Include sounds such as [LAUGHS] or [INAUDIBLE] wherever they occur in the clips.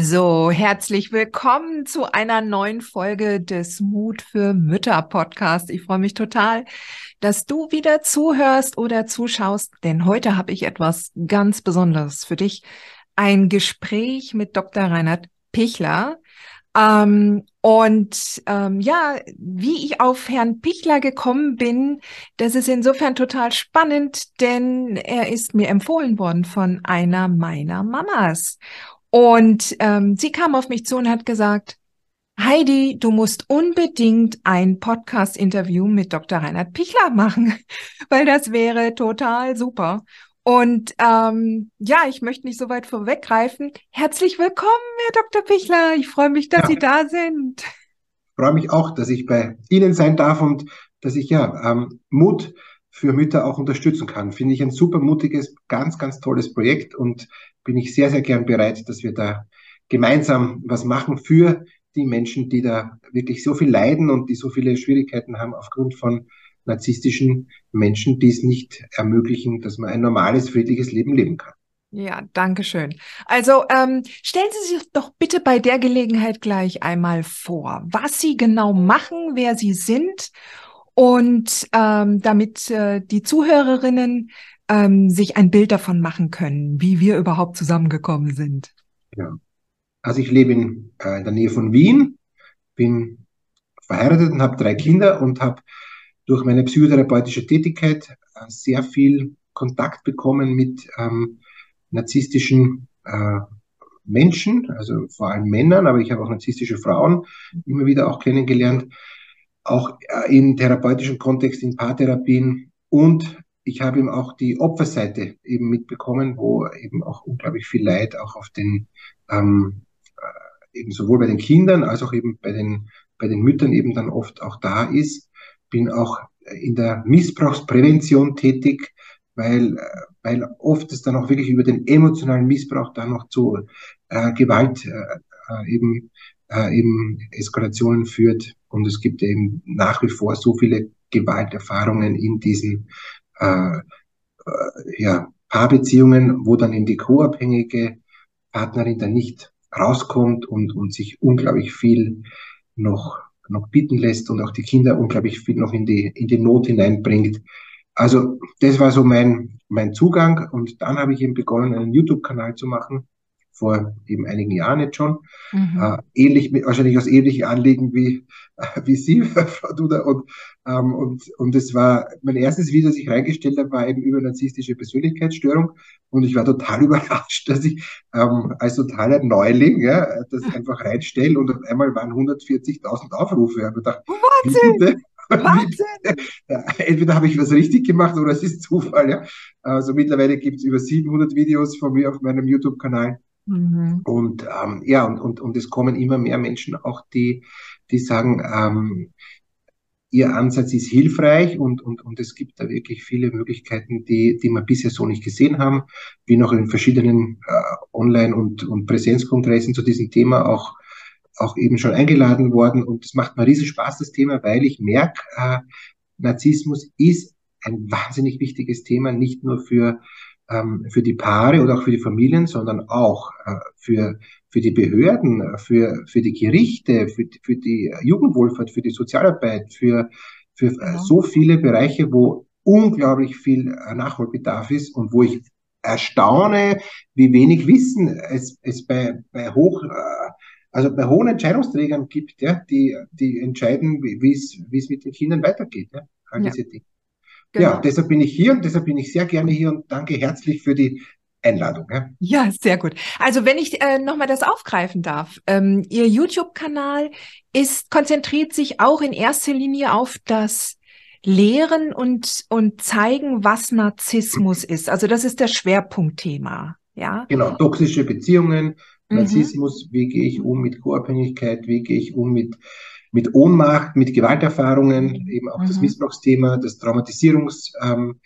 So, herzlich willkommen zu einer neuen Folge des Mut für Mütter Podcast. Ich freue mich total, dass du wieder zuhörst oder zuschaust, denn heute habe ich etwas ganz Besonderes für dich. Ein Gespräch mit Dr. Reinhard Pichler. Ähm, und ähm, ja, wie ich auf Herrn Pichler gekommen bin, das ist insofern total spannend, denn er ist mir empfohlen worden von einer meiner Mamas. Und ähm, sie kam auf mich zu und hat gesagt, Heidi, du musst unbedingt ein Podcast-Interview mit Dr. Reinhard Pichler machen, [LAUGHS] weil das wäre total super. Und ähm, ja, ich möchte nicht so weit vorweggreifen. Herzlich willkommen, Herr Dr. Pichler. Ich freue mich, dass ja. Sie da sind. Ich freue mich auch, dass ich bei Ihnen sein darf und dass ich ja ähm, Mut für Mütter auch unterstützen kann. Finde ich ein super mutiges, ganz, ganz tolles Projekt und bin ich sehr, sehr gern bereit, dass wir da gemeinsam was machen für die Menschen, die da wirklich so viel leiden und die so viele Schwierigkeiten haben aufgrund von narzisstischen Menschen, die es nicht ermöglichen, dass man ein normales, friedliches Leben leben kann. Ja, danke schön. Also ähm, stellen Sie sich doch bitte bei der Gelegenheit gleich einmal vor, was Sie genau machen, wer Sie sind und ähm, damit äh, die Zuhörerinnen ähm, sich ein Bild davon machen können, wie wir überhaupt zusammengekommen sind. Ja. Also ich lebe in, äh, in der Nähe von Wien, bin verheiratet und habe drei Kinder und habe durch meine psychotherapeutische Tätigkeit äh, sehr viel Kontakt bekommen mit ähm, narzisstischen äh, Menschen, also vor allem Männern, aber ich habe auch narzisstische Frauen immer wieder auch kennengelernt, auch äh, in therapeutischen Kontext, in Paartherapien und ich habe eben auch die Opferseite eben mitbekommen, wo eben auch unglaublich viel Leid auch auf den, ähm, äh, eben sowohl bei den Kindern als auch eben bei den, bei den Müttern eben dann oft auch da ist. Bin auch in der Missbrauchsprävention tätig, weil, äh, weil oft es dann auch wirklich über den emotionalen Missbrauch dann noch zu äh, Gewalt äh, eben, äh, eben Eskalationen führt. Und es gibt eben nach wie vor so viele Gewalterfahrungen in diesen äh, äh, ja, Paarbeziehungen, wo dann in die co-abhängige Partnerin dann nicht rauskommt und, und sich unglaublich viel noch, noch bieten lässt und auch die Kinder unglaublich viel noch in die, in die Not hineinbringt. Also das war so mein, mein Zugang und dann habe ich eben begonnen, einen YouTube-Kanal zu machen, vor eben einigen Jahren jetzt schon. Mhm. Äh, ähnlich, wahrscheinlich aus ähnlichen Anliegen wie, äh, [LAUGHS] wie Sie, [LAUGHS] Frau Duda. Und, ähm, und, und es war, mein erstes Video, das ich reingestellt habe, war eben über narzisstische Persönlichkeitsstörung. Und ich war total [LAUGHS] überrascht, dass ich ähm, als totaler Neuling ja, das einfach reinstelle und auf einmal waren 140.000 Aufrufe. Ich habe gedacht, Wahnsinn! Wahnsinn! Entweder habe ich was richtig gemacht oder es ist Zufall. Ja. Also mittlerweile gibt es über 700 Videos von mir auf meinem YouTube-Kanal. Mhm. Und ähm, ja, und, und, und es kommen immer mehr Menschen auch, die, die sagen, ähm, Ihr Ansatz ist hilfreich und, und, und es gibt da wirklich viele Möglichkeiten, die, die wir bisher so nicht gesehen haben. Bin auch in verschiedenen äh, Online- und, und Präsenzkongressen zu diesem Thema auch, auch eben schon eingeladen worden und es macht mir riesen Spaß, das Thema, weil ich merke, äh, Narzissmus ist ein wahnsinnig wichtiges Thema, nicht nur für für die Paare oder auch für die Familien, sondern auch äh, für, für die Behörden, für, für die Gerichte, für, für die Jugendwohlfahrt, für die Sozialarbeit, für, für äh, ja. so viele Bereiche, wo unglaublich viel äh, Nachholbedarf ist und wo ich erstaune, wie wenig Wissen es, es bei, bei hoch, also bei hohen Entscheidungsträgern gibt, ja, die, die entscheiden, wie es, wie es mit den Kindern weitergeht, ja, all diese ja. Dinge. Genau. Ja, deshalb bin ich hier und deshalb bin ich sehr gerne hier und danke herzlich für die Einladung. Ja, ja sehr gut. Also wenn ich äh, nochmal das aufgreifen darf, ähm, Ihr YouTube-Kanal ist konzentriert sich auch in erster Linie auf das Lehren und, und zeigen, was Narzissmus ist. Also das ist das Schwerpunktthema. Ja? Genau, toxische Beziehungen, mhm. Narzissmus, mhm. wie gehe ich um mit Co-Abhängigkeit, wie gehe ich um mit, mit Ohnmacht, mit Gewalterfahrungen, eben auch mhm. das Missbrauchsthema, das Traumatisierungsthema ähm,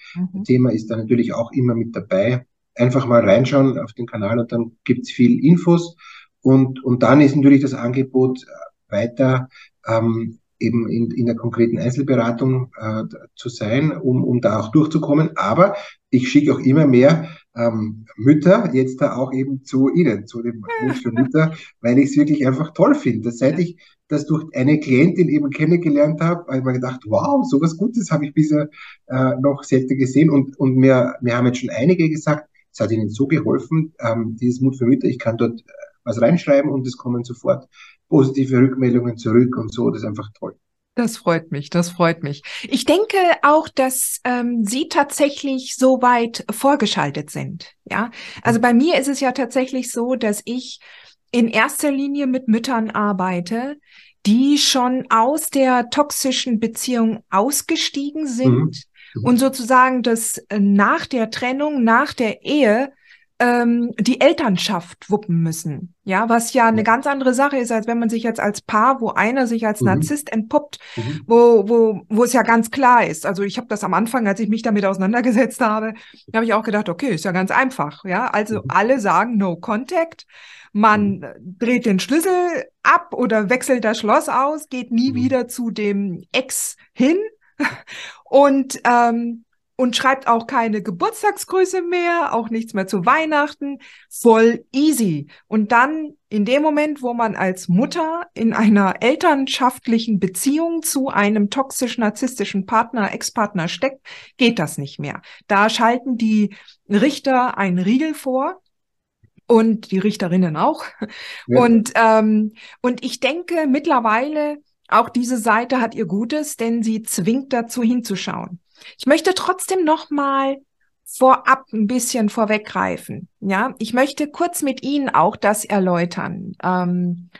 mhm. ist da natürlich auch immer mit dabei. Einfach mal reinschauen auf den Kanal und dann gibt's viel Infos. Und, und dann ist natürlich das Angebot weiter ähm, eben in, in der konkreten Einzelberatung äh, zu sein, um, um da auch durchzukommen. Aber ich schicke auch immer mehr ähm, Mütter jetzt da auch eben zu Ihnen, zu dem [LAUGHS] Mut für Mütter, weil ich es wirklich einfach toll finde. Seit ich das durch eine Klientin eben kennengelernt habe, habe ich mir gedacht, wow, sowas Gutes habe ich bisher äh, noch selten gesehen. Und, und mir, mir haben jetzt schon einige gesagt, es hat ihnen so geholfen, ähm, dieses Mut für Mütter, ich kann dort äh, was reinschreiben und es kommen sofort positive Rückmeldungen zurück und so. Das ist einfach toll. Das freut mich, das freut mich. Ich denke auch, dass ähm, Sie tatsächlich so weit vorgeschaltet sind. Ja, also bei mir ist es ja tatsächlich so, dass ich in erster Linie mit Müttern arbeite, die schon aus der toxischen Beziehung ausgestiegen sind mhm. mhm. und sozusagen das äh, nach der Trennung, nach der Ehe ähm, die Elternschaft wuppen müssen. Ja, was ja eine ganz andere Sache ist, als wenn man sich jetzt als Paar, wo einer sich als mhm. Narzisst entpuppt, mhm. wo, wo, wo es ja ganz klar ist. Also ich habe das am Anfang, als ich mich damit auseinandergesetzt habe, habe ich auch gedacht, okay, ist ja ganz einfach. Ja, also mhm. alle sagen No Contact. Man mhm. dreht den Schlüssel ab oder wechselt das Schloss aus, geht nie mhm. wieder zu dem Ex hin. [LAUGHS] Und ähm, und schreibt auch keine Geburtstagsgrüße mehr, auch nichts mehr zu Weihnachten. Voll easy. Und dann in dem Moment, wo man als Mutter in einer elternschaftlichen Beziehung zu einem toxisch-narzisstischen Partner, Ex-Partner steckt, geht das nicht mehr. Da schalten die Richter einen Riegel vor und die Richterinnen auch. Ja. Und, ähm, und ich denke mittlerweile, auch diese Seite hat ihr Gutes, denn sie zwingt dazu hinzuschauen. Ich möchte trotzdem noch mal vorab ein bisschen vorweggreifen. Ja, ich möchte kurz mit Ihnen auch das erläutern. Ähm,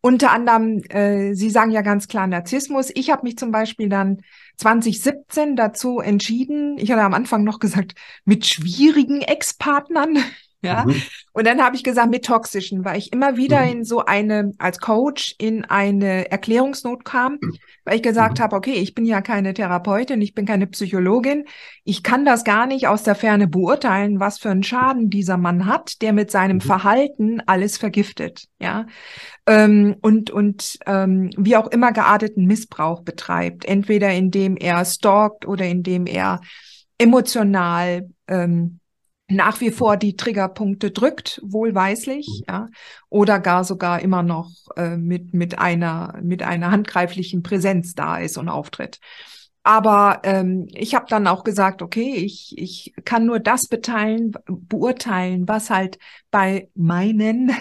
unter anderem, äh, Sie sagen ja ganz klar Narzissmus. Ich habe mich zum Beispiel dann 2017 dazu entschieden. Ich hatte am Anfang noch gesagt, mit schwierigen Ex-Partnern ja. Mhm. Und dann habe ich gesagt, mit toxischen, weil ich immer wieder mhm. in so eine, als Coach in eine Erklärungsnot kam, weil ich gesagt mhm. habe, okay, ich bin ja keine Therapeutin, ich bin keine Psychologin, ich kann das gar nicht aus der Ferne beurteilen, was für einen Schaden dieser Mann hat, der mit seinem mhm. Verhalten alles vergiftet, ja. Ähm, und und ähm, wie auch immer gearteten Missbrauch betreibt, entweder indem er stalkt oder indem er emotional ähm, nach wie vor die Triggerpunkte drückt, wohlweislich, mhm. ja, oder gar sogar immer noch äh, mit mit einer mit einer handgreiflichen Präsenz da ist und auftritt. Aber ähm, ich habe dann auch gesagt, okay, ich, ich kann nur das beteilen, beurteilen, was halt bei meinen mhm.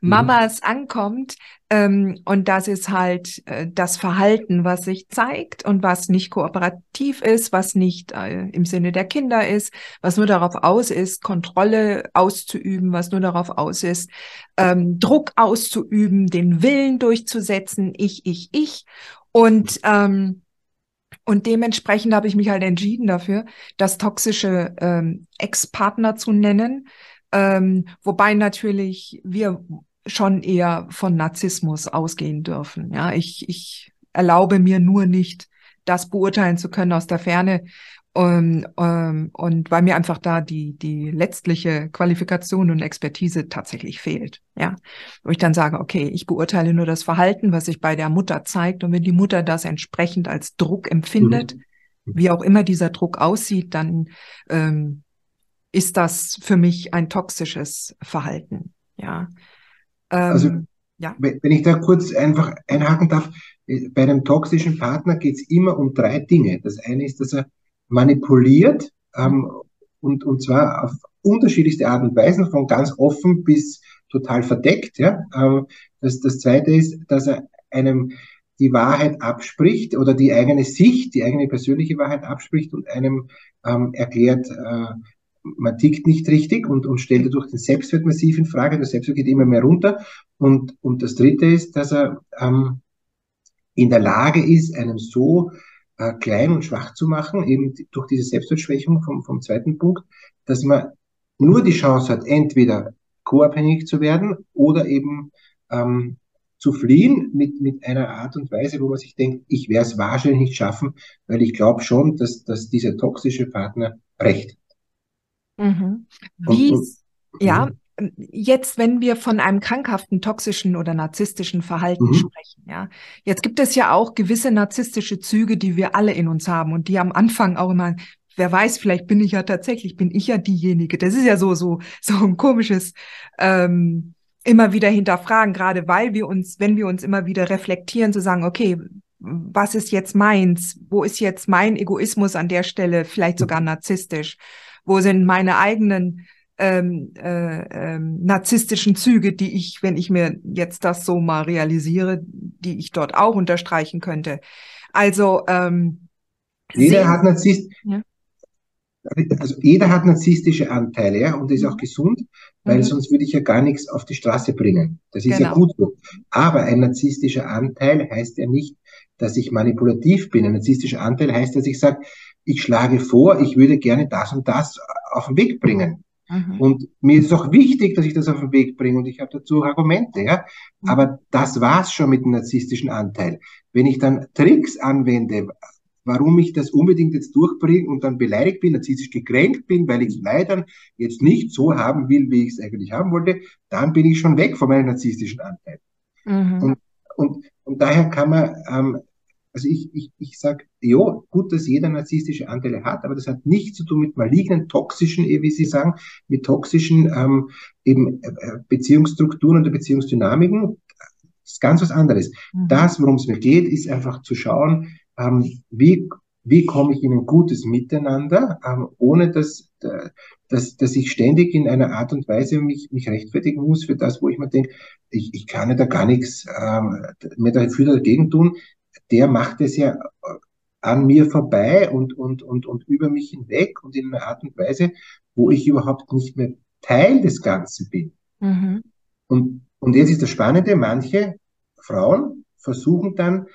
Mamas ankommt. Ähm, und das ist halt äh, das Verhalten, was sich zeigt und was nicht kooperativ ist, was nicht äh, im Sinne der Kinder ist, was nur darauf aus ist, Kontrolle auszuüben, was nur darauf aus ist, ähm, Druck auszuüben, den Willen durchzusetzen, ich, ich, ich. Und ähm, und dementsprechend habe ich mich halt entschieden dafür, das toxische ähm, Ex-Partner zu nennen. Ähm, wobei natürlich wir schon eher von Narzissmus ausgehen dürfen. Ja, ich, ich erlaube mir nur nicht, das beurteilen zu können aus der Ferne und, ähm, und weil mir einfach da die, die letztliche Qualifikation und Expertise tatsächlich fehlt. Ja, wo ich dann sage, okay, ich beurteile nur das Verhalten, was sich bei der Mutter zeigt. Und wenn die Mutter das entsprechend als Druck empfindet, mhm. wie auch immer dieser Druck aussieht, dann ähm, ist das für mich ein toxisches Verhalten. Ja. Ähm, also, ja. wenn ich da kurz einfach einhaken darf, äh, bei einem toxischen Partner geht es immer um drei Dinge. Das eine ist, dass er manipuliert ähm, und, und zwar auf unterschiedlichste Art und Weisen, von ganz offen bis total verdeckt. Ja? Ähm, das, das Zweite ist, dass er einem die Wahrheit abspricht oder die eigene Sicht, die eigene persönliche Wahrheit abspricht und einem ähm, erklärt, äh, man tickt nicht richtig und, und stellt dadurch den Selbstwert massiv in Frage. Der Selbstwert geht immer mehr runter. Und, und das Dritte ist, dass er ähm, in der Lage ist, einem so äh, klein und schwach zu machen, eben durch diese Selbstwertschwächung vom, vom zweiten Punkt, dass man nur die Chance hat, entweder co-abhängig zu werden oder eben ähm, zu fliehen mit, mit einer Art und Weise, wo man sich denkt, ich werde es wahrscheinlich nicht schaffen, weil ich glaube schon, dass, dass dieser toxische Partner recht hat. Mhm. Wie, und, und, ja, mhm jetzt, wenn wir von einem krankhaften, toxischen oder narzisstischen Verhalten mhm. sprechen, ja, jetzt gibt es ja auch gewisse narzisstische Züge, die wir alle in uns haben und die am Anfang auch immer, wer weiß, vielleicht bin ich ja tatsächlich, bin ich ja diejenige. Das ist ja so so so ein komisches ähm, immer wieder hinterfragen, gerade weil wir uns, wenn wir uns immer wieder reflektieren, zu sagen, okay, was ist jetzt meins? Wo ist jetzt mein Egoismus an der Stelle vielleicht sogar narzisstisch? Wo sind meine eigenen ähm, äh, ähm, narzisstischen Züge, die ich, wenn ich mir jetzt das so mal realisiere, die ich dort auch unterstreichen könnte. Also ähm, jeder hat Narzisst, ja? also jeder hat narzisstische Anteile, ja, und ist auch mhm. gesund, weil mhm. sonst würde ich ja gar nichts auf die Straße bringen. Das ist genau. ja gut so. Aber ein narzisstischer Anteil heißt ja nicht, dass ich manipulativ bin. Ein narzisstischer Anteil heißt, dass ich sage, ich schlage vor, ich würde gerne das und das auf den Weg bringen. Mhm. Und mir ist es auch wichtig, dass ich das auf den Weg bringe und ich habe dazu Argumente, ja. Mhm. Aber das war's schon mit dem narzisstischen Anteil. Wenn ich dann Tricks anwende, warum ich das unbedingt jetzt durchbringe und dann beleidigt bin, narzisstisch gekränkt bin, weil ich es leider jetzt nicht so haben will, wie ich es eigentlich haben wollte, dann bin ich schon weg von meinem narzisstischen Anteil. Mhm. Und, und, und daher kann man ähm, also ich, ich, ich sage, ja, gut, dass jeder narzisstische Anteile hat, aber das hat nichts zu tun mit malignen, toxischen, eh, wie Sie sagen, mit toxischen ähm, eben äh, Beziehungsstrukturen oder Beziehungsdynamiken. Das ist ganz was anderes. Mhm. Das, worum es mir geht, ist einfach zu schauen, ähm, wie, wie komme ich in ein gutes Miteinander, ähm, ohne dass, dass, dass ich ständig in einer Art und Weise mich, mich rechtfertigen muss für das, wo ich mir denke, ich, ich kann ja da gar nichts ähm, mir dafür dagegen tun der macht es ja äh, an mir vorbei und, und, und, und über mich hinweg und in einer Art und Weise, wo ich überhaupt nicht mehr Teil des Ganzen bin. Mhm. Und, und jetzt ist das Spannende, manche Frauen versuchen dann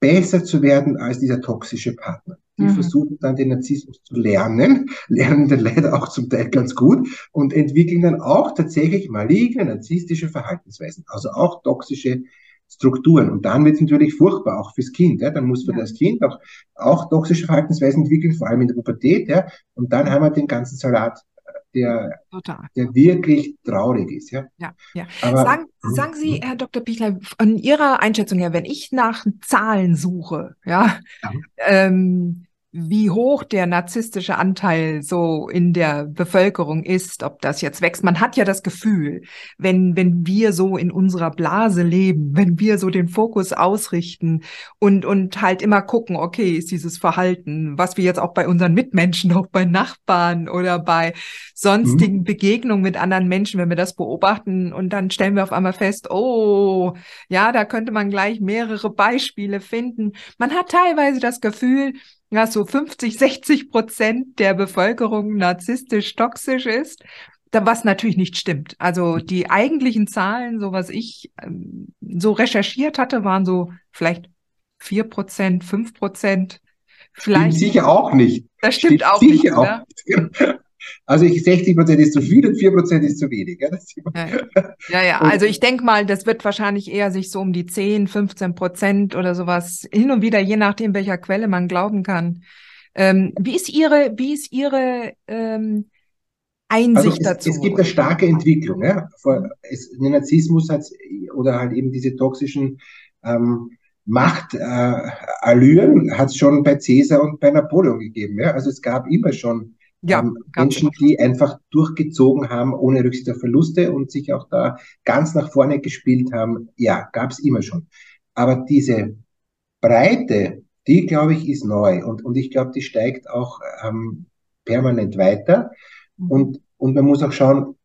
besser zu werden als dieser toxische Partner. Die mhm. versuchen dann den Narzissmus zu lernen, [LAUGHS] lernen den leider auch zum Teil ganz gut und entwickeln dann auch tatsächlich maligne narzisstische Verhaltensweisen, also auch toxische Strukturen. Und dann wird es natürlich furchtbar, auch fürs Kind. Ja? Dann muss man ja. das Kind auch, auch toxische Verhaltensweisen entwickeln, vor allem in der Pubertät. Ja? Und dann haben wir den ganzen Salat, der, der wirklich traurig ist. Ja, ja. ja. Aber, sagen, hm, sagen Sie. Herr Dr. Pichler, von Ihrer Einschätzung her, wenn ich nach Zahlen suche, ja, ja. Ähm, wie hoch der narzisstische Anteil so in der Bevölkerung ist, ob das jetzt wächst. Man hat ja das Gefühl, wenn, wenn wir so in unserer Blase leben, wenn wir so den Fokus ausrichten und, und halt immer gucken, okay, ist dieses Verhalten, was wir jetzt auch bei unseren Mitmenschen, auch bei Nachbarn oder bei sonstigen mhm. Begegnungen mit anderen Menschen, wenn wir das beobachten und dann stellen wir auf einmal fest, oh, ja, da könnte man gleich mehrere Beispiele finden. Man hat teilweise das Gefühl, ja, so 50, 60 Prozent der Bevölkerung narzisstisch toxisch ist, was natürlich nicht stimmt. Also die eigentlichen Zahlen, so was ich ähm, so recherchiert hatte, waren so vielleicht vier Prozent, fünf Prozent. Vielleicht. Stimmt sicher auch nicht. Das stimmt, stimmt auch nicht. Auch. Also ich, 60 Prozent ist zu viel und 4 Prozent ist zu wenig. Ja, ja, ja, [LAUGHS] also ich denke mal, das wird wahrscheinlich eher sich so um die 10, 15 Prozent oder sowas hin und wieder, je nachdem, welcher Quelle man glauben kann. Ähm, wie ist Ihre, wie ist Ihre ähm, Einsicht also es, dazu? Es gibt eine starke Entwicklung. Ja? Es, den Narzissmus hat oder halt eben diese toxischen ähm, Machtallüren äh, hat es schon bei Caesar und bei Napoleon gegeben. Ja? Also es gab immer schon ja, ähm, Menschen, die einfach durchgezogen haben, ohne Rücksicht auf Verluste und sich auch da ganz nach vorne gespielt haben. Ja, gab es immer schon. Aber diese Breite, die, glaube ich, ist neu und, und ich glaube, die steigt auch ähm, permanent weiter. Mhm. Und, und man muss auch schauen,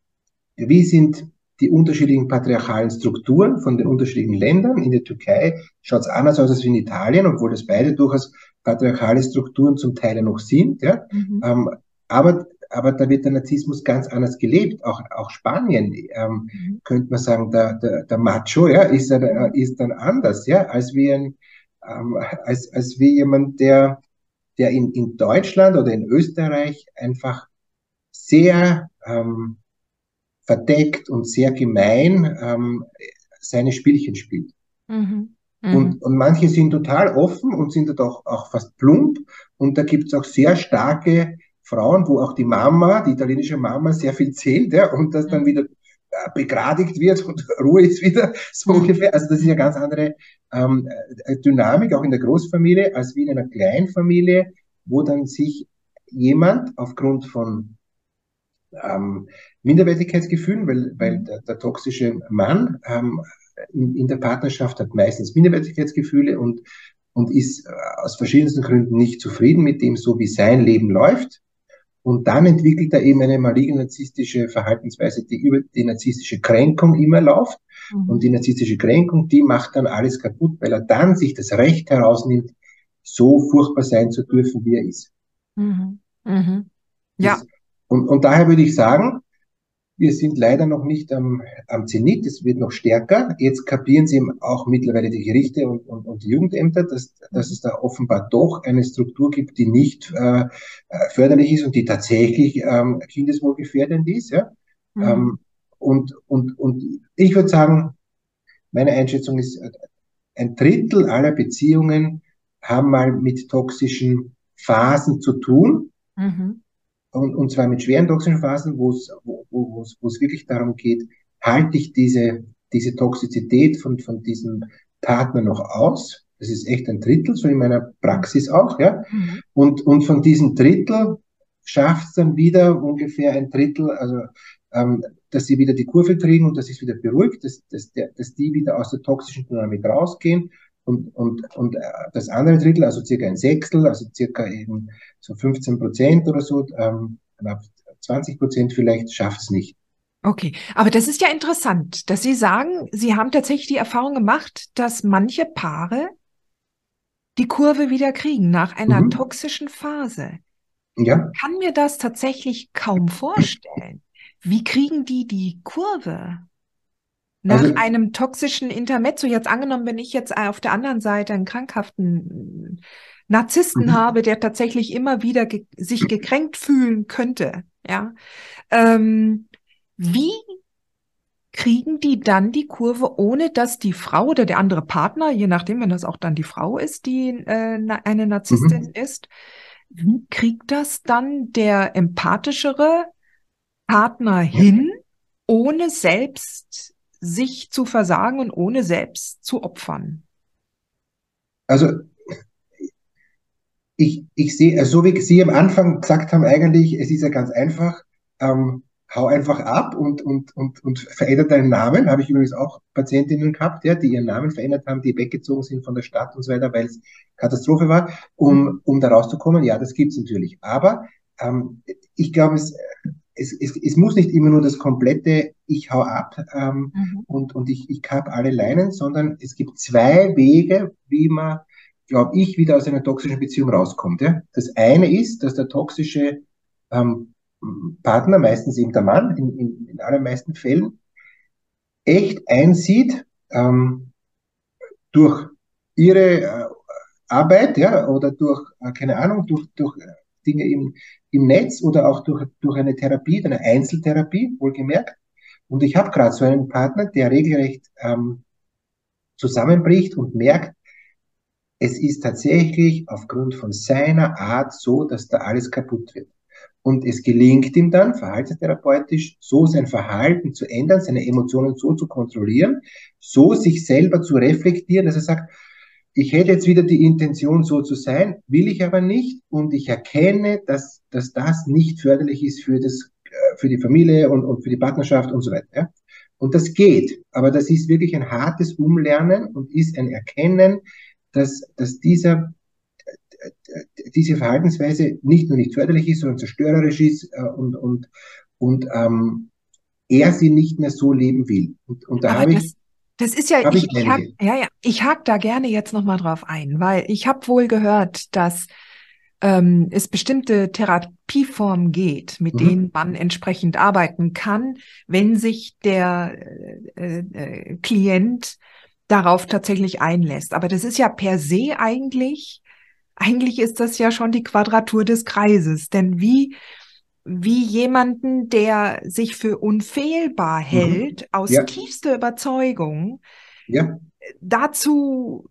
wie sind die unterschiedlichen patriarchalen Strukturen von den unterschiedlichen Ländern. In der Türkei schaut es anders aus als in Italien, obwohl das beide durchaus patriarchale Strukturen zum Teil noch sind. Ja. Mhm. Ähm, aber aber da wird der Narzissmus ganz anders gelebt. Auch, auch Spanien, ähm, mhm. könnte man sagen, der, der, der Macho, ja, ist, er, ist dann anders, ja, als wie ein, ähm, als, als wie jemand, der, der in, in Deutschland oder in Österreich einfach sehr ähm, verdeckt und sehr gemein ähm, seine Spielchen spielt. Mhm. Mhm. Und, und manche sind total offen und sind dort auch, auch fast plump. Und da gibt es auch sehr starke Frauen, wo auch die Mama, die italienische Mama, sehr viel zählt, ja, und das dann mhm. wieder äh, begradigt wird und [LAUGHS] Ruhe ist wieder so mhm. ungefähr. Also das ist ja ganz andere ähm, äh, Dynamik, auch in der Großfamilie, als wie in einer Kleinfamilie, wo dann sich jemand aufgrund von ähm, Minderwertigkeitsgefühlen, weil, weil der, der toxische Mann ähm, in, in der Partnerschaft hat meistens Minderwertigkeitsgefühle und, und ist äh, aus verschiedensten Gründen nicht zufrieden mit dem, so wie sein Leben läuft. Und dann entwickelt er eben eine maligne narzisstische Verhaltensweise, die über die narzisstische Kränkung immer läuft. Mhm. Und die narzisstische Kränkung, die macht dann alles kaputt, weil er dann sich das Recht herausnimmt, so furchtbar sein zu dürfen, wie er ist. Mhm. Mhm. Ja. und, und daher würde ich sagen, wir sind leider noch nicht am, am Zenit, es wird noch stärker. Jetzt kapieren sie auch mittlerweile die Gerichte und, und, und die Jugendämter, dass, dass es da offenbar doch eine Struktur gibt, die nicht äh, förderlich ist und die tatsächlich ähm, kindeswohlgefährdend ist. Ja? Mhm. Ähm, und, und, und ich würde sagen, meine Einschätzung ist, ein Drittel aller Beziehungen haben mal mit toxischen Phasen zu tun. Mhm und, und zwar mit schweren toxischen Phasen, wo es, wo, wo, wo es wirklich darum geht, halte ich diese, diese Toxizität von, von diesem Partner noch aus? Das ist echt ein Drittel, so in meiner Praxis auch, ja. Mhm. Und, und von diesem Drittel schafft es dann wieder ungefähr ein Drittel, also ähm, dass sie wieder die Kurve kriegen und dass es wieder beruhigt, dass, dass, der, dass die wieder aus der toxischen Dynamik rausgehen und, und, und äh, das andere Drittel, also circa ein Sechstel, also circa eben so 15 Prozent oder so, ähm, knapp 20 Prozent vielleicht, schafft es nicht. Okay, aber das ist ja interessant, dass Sie sagen, Sie haben tatsächlich die Erfahrung gemacht, dass manche Paare die Kurve wieder kriegen nach einer mhm. toxischen Phase. Ja. Ich kann mir das tatsächlich kaum vorstellen. Wie kriegen die die Kurve? Nach also, einem toxischen Intermezzo, jetzt angenommen, wenn ich jetzt auf der anderen Seite einen krankhaften Narzissten mhm. habe, der tatsächlich immer wieder ge sich gekränkt fühlen könnte, ja, ähm, wie kriegen die dann die Kurve, ohne dass die Frau oder der andere Partner, je nachdem, wenn das auch dann die Frau ist, die äh, eine Narzisstin mhm. ist, wie kriegt das dann der empathischere Partner hin, ohne selbst sich zu versagen und ohne selbst zu opfern? Also ich, ich sehe, also so wie Sie am Anfang gesagt haben, eigentlich, es ist ja ganz einfach, ähm, hau einfach ab und, und, und, und verändere deinen Namen. Habe ich übrigens auch Patientinnen gehabt, ja, die ihren Namen verändert haben, die weggezogen sind von der Stadt und so weiter, weil es Katastrophe war, um, um da rauszukommen. Ja, das gibt's natürlich. Aber ähm, ich glaube, es, es, es, es muss nicht immer nur das komplette Ich hau ab ähm, mhm. und, und ich, ich kapp alle Leinen, sondern es gibt zwei Wege, wie man, glaube ich, wieder aus einer toxischen Beziehung rauskommt. Ja? Das eine ist, dass der toxische ähm, Partner, meistens eben der Mann, in, in, in allermeisten Fällen, echt einsieht, ähm, durch ihre äh, Arbeit, ja, oder durch, äh, keine Ahnung, durch, durch äh, Dinge im, im Netz oder auch durch, durch eine Therapie, eine Einzeltherapie, wohlgemerkt. Und ich habe gerade so einen Partner, der regelrecht ähm, zusammenbricht und merkt, es ist tatsächlich aufgrund von seiner Art so, dass da alles kaputt wird. Und es gelingt ihm dann, verhaltenstherapeutisch, so sein Verhalten zu ändern, seine Emotionen so zu kontrollieren, so sich selber zu reflektieren, dass er sagt, ich hätte jetzt wieder die Intention, so zu sein, will ich aber nicht und ich erkenne, dass, dass das nicht förderlich ist für, das, äh, für die Familie und, und für die Partnerschaft und so weiter. Ja? Und das geht, aber das ist wirklich ein hartes Umlernen und ist ein Erkennen, dass, dass dieser, diese Verhaltensweise nicht nur nicht förderlich ist, sondern zerstörerisch ist äh, und, und, und ähm, er sie nicht mehr so leben will. Und, und da habe ich das ist ja, ich, ich, ich hak, ja, ja, ich hake da gerne jetzt nochmal drauf ein, weil ich habe wohl gehört, dass ähm, es bestimmte Therapieformen geht, mit mhm. denen man entsprechend arbeiten kann, wenn sich der äh, äh, Klient darauf tatsächlich einlässt. Aber das ist ja per se eigentlich, eigentlich ist das ja schon die Quadratur des Kreises. Denn wie, wie jemanden, der sich für unfehlbar mhm. hält, mhm. aus ja. tiefster Überzeugung, ja. dazu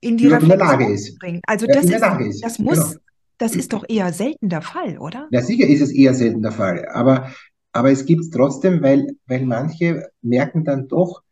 in die Reflexion zu bringen. Also ja, das, ist, ist, das muss, genau. das ist doch eher selten der Fall, oder? Ja, sicher ist es eher selten der Fall. Aber, aber es gibt es trotzdem, weil, weil manche merken dann doch,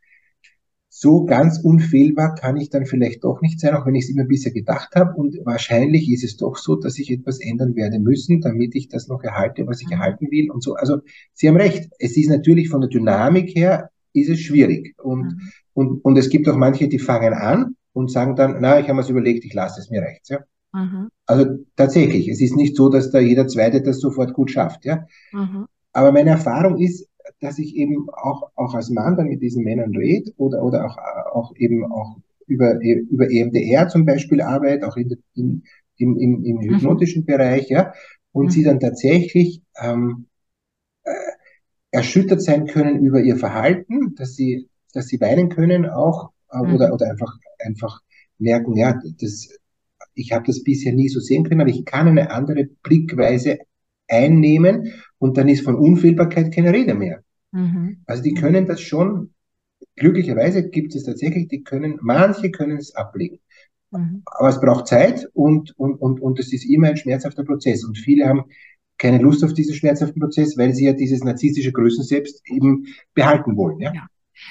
so ganz unfehlbar kann ich dann vielleicht doch nicht sein, auch wenn ich es immer bisher gedacht habe. Und wahrscheinlich ist es doch so, dass ich etwas ändern werde müssen, damit ich das noch erhalte, was ich mhm. erhalten will und so. Also Sie haben recht. Es ist natürlich von der Dynamik her ist es schwierig. Und, mhm. und, und es gibt auch manche, die fangen an und sagen dann, na, ich habe mir es überlegt, ich lasse es mir rechts. Ja? Mhm. Also tatsächlich, es ist nicht so, dass da jeder Zweite das sofort gut schafft. Ja? Mhm. Aber meine Erfahrung ist, dass ich eben auch, auch als Mann dann mit diesen Männern rede oder, oder auch, auch eben auch über, über EMDR zum Beispiel arbeite, auch in, in, im, im, im mhm. hypnotischen mhm. Bereich, ja, und mhm. sie dann tatsächlich ähm, äh, erschüttert sein können über ihr Verhalten, dass sie, dass sie weinen können auch äh, mhm. oder, oder einfach, einfach merken, ja, das, ich habe das bisher nie so sehen können, aber ich kann eine andere Blickweise einnehmen und dann ist von Unfehlbarkeit keine Rede mehr. Mhm. Also die können das schon, glücklicherweise gibt es tatsächlich, die können, manche können es ablegen. Mhm. Aber es braucht Zeit und, und, und, und es ist immer ein schmerzhafter Prozess. Und viele haben keine Lust auf diesen schmerzhaften Prozess, weil sie ja dieses narzisstische Größenselbst eben behalten wollen. Ja? ja.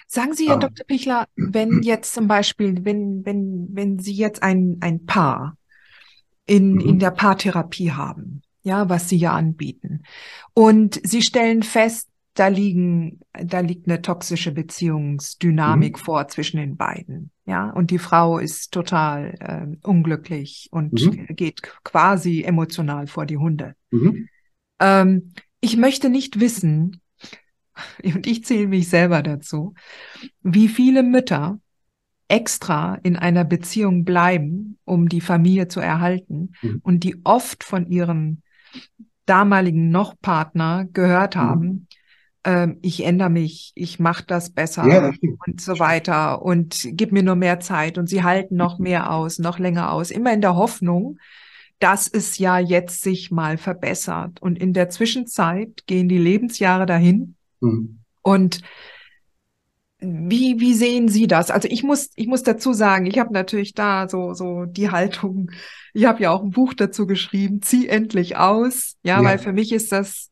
Sagen Sie, Herr um, Dr. Pichler, wenn [CLEARS THROAT] jetzt zum Beispiel, wenn, wenn, wenn Sie jetzt ein, ein Paar in, mhm. in der Paartherapie haben, ja, was Sie ja anbieten, und Sie stellen fest, da liegen, da liegt eine toxische Beziehungsdynamik mhm. vor zwischen den beiden. Ja, und die Frau ist total äh, unglücklich und mhm. geht quasi emotional vor die Hunde. Mhm. Ähm, ich möchte nicht wissen, [LAUGHS] und ich zähle mich selber dazu, wie viele Mütter extra in einer Beziehung bleiben, um die Familie zu erhalten mhm. und die oft von ihrem damaligen Noch-Partner gehört mhm. haben, ähm, ich ändere mich, ich mache das besser ja, das und so weiter und gib mir nur mehr Zeit und sie halten noch mehr aus, noch länger aus, immer in der Hoffnung, dass es ja jetzt sich mal verbessert. Und in der Zwischenzeit gehen die Lebensjahre dahin mhm. und wie, wie sehen Sie das? Also ich muss, ich muss dazu sagen, ich habe natürlich da so, so die Haltung, ich habe ja auch ein Buch dazu geschrieben, zieh endlich aus. Ja, ja, weil für mich ist das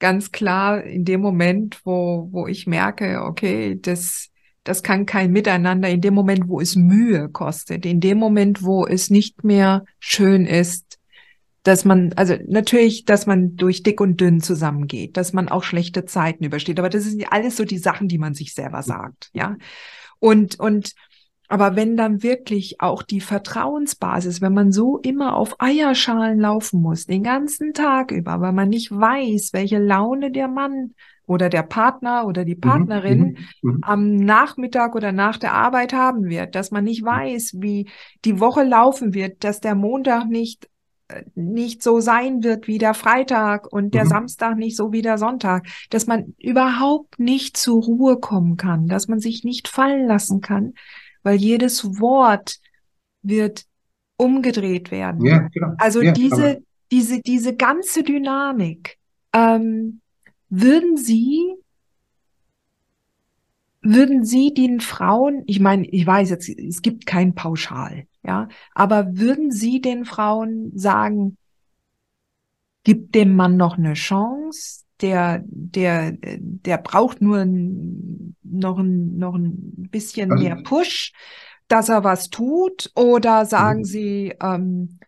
ganz klar in dem Moment, wo, wo ich merke, okay, das, das kann kein Miteinander, in dem Moment, wo es Mühe kostet, in dem Moment, wo es nicht mehr schön ist, dass man, also natürlich, dass man durch dick und dünn zusammengeht, dass man auch schlechte Zeiten übersteht, aber das sind alles so die Sachen, die man sich selber sagt, ja. Und, und aber wenn dann wirklich auch die Vertrauensbasis, wenn man so immer auf Eierschalen laufen muss, den ganzen Tag über, weil man nicht weiß, welche Laune der Mann oder der Partner oder die mhm, Partnerin mhm, mhm, am Nachmittag oder nach der Arbeit haben wird, dass man nicht weiß, wie die Woche laufen wird, dass der Montag nicht äh, nicht so sein wird wie der Freitag und der mhm. Samstag nicht so wie der Sonntag, dass man überhaupt nicht zur Ruhe kommen kann, dass man sich nicht fallen lassen kann, weil jedes Wort wird umgedreht werden. Ja, genau. Also ja, diese, diese, diese ganze Dynamik, ähm, würden Sie, würden Sie den Frauen, ich meine, ich weiß jetzt, es gibt kein Pauschal, ja, aber würden Sie den Frauen sagen, gibt dem Mann noch eine Chance? Der, der, der braucht nur noch ein, noch ein bisschen also, mehr Push, dass er was tut? Oder sagen mhm. Sie, ähm,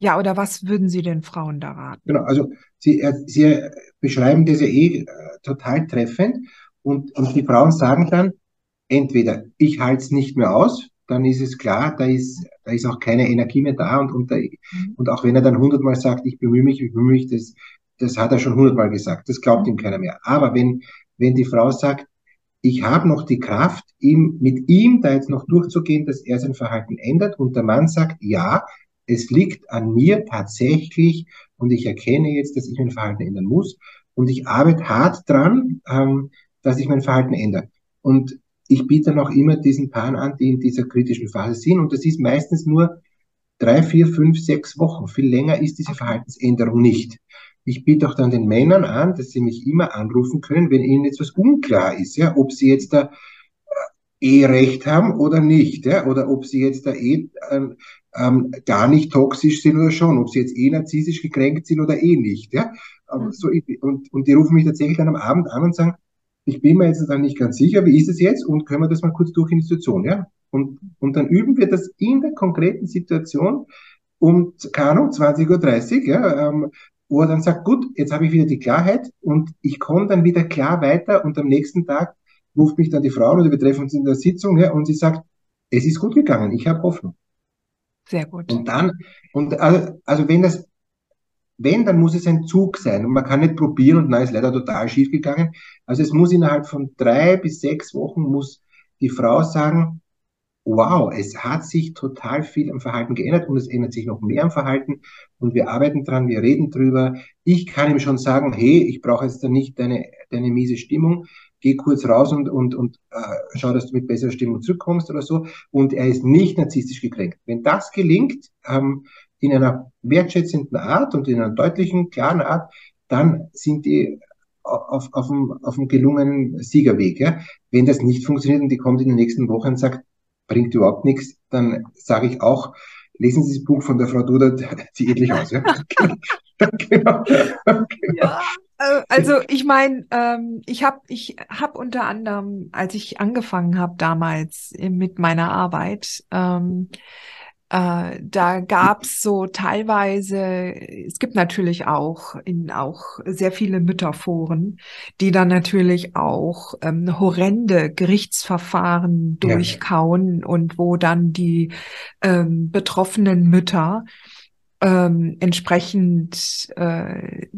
ja, oder was würden Sie den Frauen da raten? Genau, also Sie, äh, Sie beschreiben das ja eh äh, total treffend und, und die Frauen sagen dann, entweder ich halte es nicht mehr aus, dann ist es klar, da ist, da ist auch keine Energie mehr da und, und, da, mhm. und auch wenn er dann hundertmal sagt, ich bemühe mich, ich bemühe mich, das, das hat er schon hundertmal gesagt, das glaubt ihm keiner mehr. Aber wenn, wenn die Frau sagt, ich habe noch die Kraft, ihm, mit ihm da jetzt noch durchzugehen, dass er sein Verhalten ändert und der Mann sagt, ja, es liegt an mir tatsächlich und ich erkenne jetzt, dass ich mein Verhalten ändern muss und ich arbeite hart dran, ähm, dass ich mein Verhalten ändere. Und ich biete auch immer diesen Paaren an, die in dieser kritischen Phase sind und das ist meistens nur drei, vier, fünf, sechs Wochen. Viel länger ist diese Verhaltensänderung nicht. Ich biete auch dann den Männern an, dass sie mich immer anrufen können, wenn ihnen jetzt was unklar ist, ja, ob sie jetzt da eh recht haben oder nicht, ja, oder ob sie jetzt da eh ähm, ähm, gar nicht toxisch sind oder schon, ob sie jetzt eh narzisstisch gekränkt sind oder eh nicht, ja. Mhm. So, und, und die rufen mich tatsächlich dann am Abend an und sagen, ich bin mir jetzt dann nicht ganz sicher, wie ist es jetzt und können wir das mal kurz durch in die Situation, ja? Und, und dann üben wir das in der konkreten Situation um, keine Ahnung, 20.30 Uhr, ja, ähm, wo er dann sagt, gut, jetzt habe ich wieder die Klarheit und ich komme dann wieder klar weiter und am nächsten Tag ruft mich dann die Frau oder wir treffen uns in der Sitzung ja, und sie sagt, es ist gut gegangen, ich habe Hoffnung. Sehr gut. Und dann, und also, also wenn das, wenn, dann muss es ein Zug sein und man kann nicht probieren und nein, ist leider total schief gegangen. Also es muss innerhalb von drei bis sechs Wochen muss die Frau sagen, wow, es hat sich total viel am Verhalten geändert und es ändert sich noch mehr am Verhalten und wir arbeiten dran, wir reden drüber. Ich kann ihm schon sagen, hey, ich brauche jetzt da nicht deine, deine miese Stimmung, geh kurz raus und, und, und äh, schau, dass du mit besserer Stimmung zurückkommst oder so. Und er ist nicht narzisstisch gekränkt. Wenn das gelingt, ähm, in einer wertschätzenden Art und in einer deutlichen, klaren Art, dann sind die auf, auf, dem, auf dem gelungenen Siegerweg. Ja? Wenn das nicht funktioniert und die kommt in den nächsten Wochen und sagt, bringt überhaupt nichts, dann sage ich auch, lesen Sie das Buch von der Frau Duda, [LAUGHS] sieht endlich aus. Ja? [LAUGHS] [LAUGHS] genau. ja, äh, also ich meine, ähm, ich habe ich hab unter anderem, als ich angefangen habe damals mit meiner Arbeit, ähm, äh, da gab's so teilweise, es gibt natürlich auch in auch sehr viele Mütterforen, die dann natürlich auch ähm, horrende Gerichtsverfahren durchkauen ja. und wo dann die ähm, betroffenen Mütter ähm, entsprechend äh,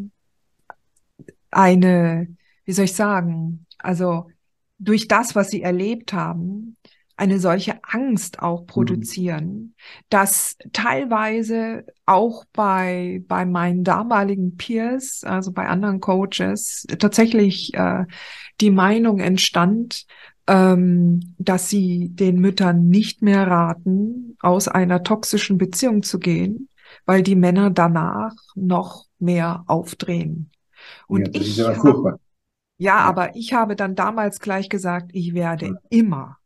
eine, wie soll ich sagen, also durch das, was sie erlebt haben, eine solche Angst auch mhm. produzieren, mhm. dass teilweise auch bei, bei meinen damaligen Peers, also bei anderen Coaches, tatsächlich äh, die Meinung entstand, ähm, dass sie den Müttern nicht mehr raten, aus einer toxischen Beziehung zu gehen, weil die Männer danach noch mehr aufdrehen. Und ja, ich, ja, ja, ja, aber ich habe dann damals gleich gesagt, ich werde immer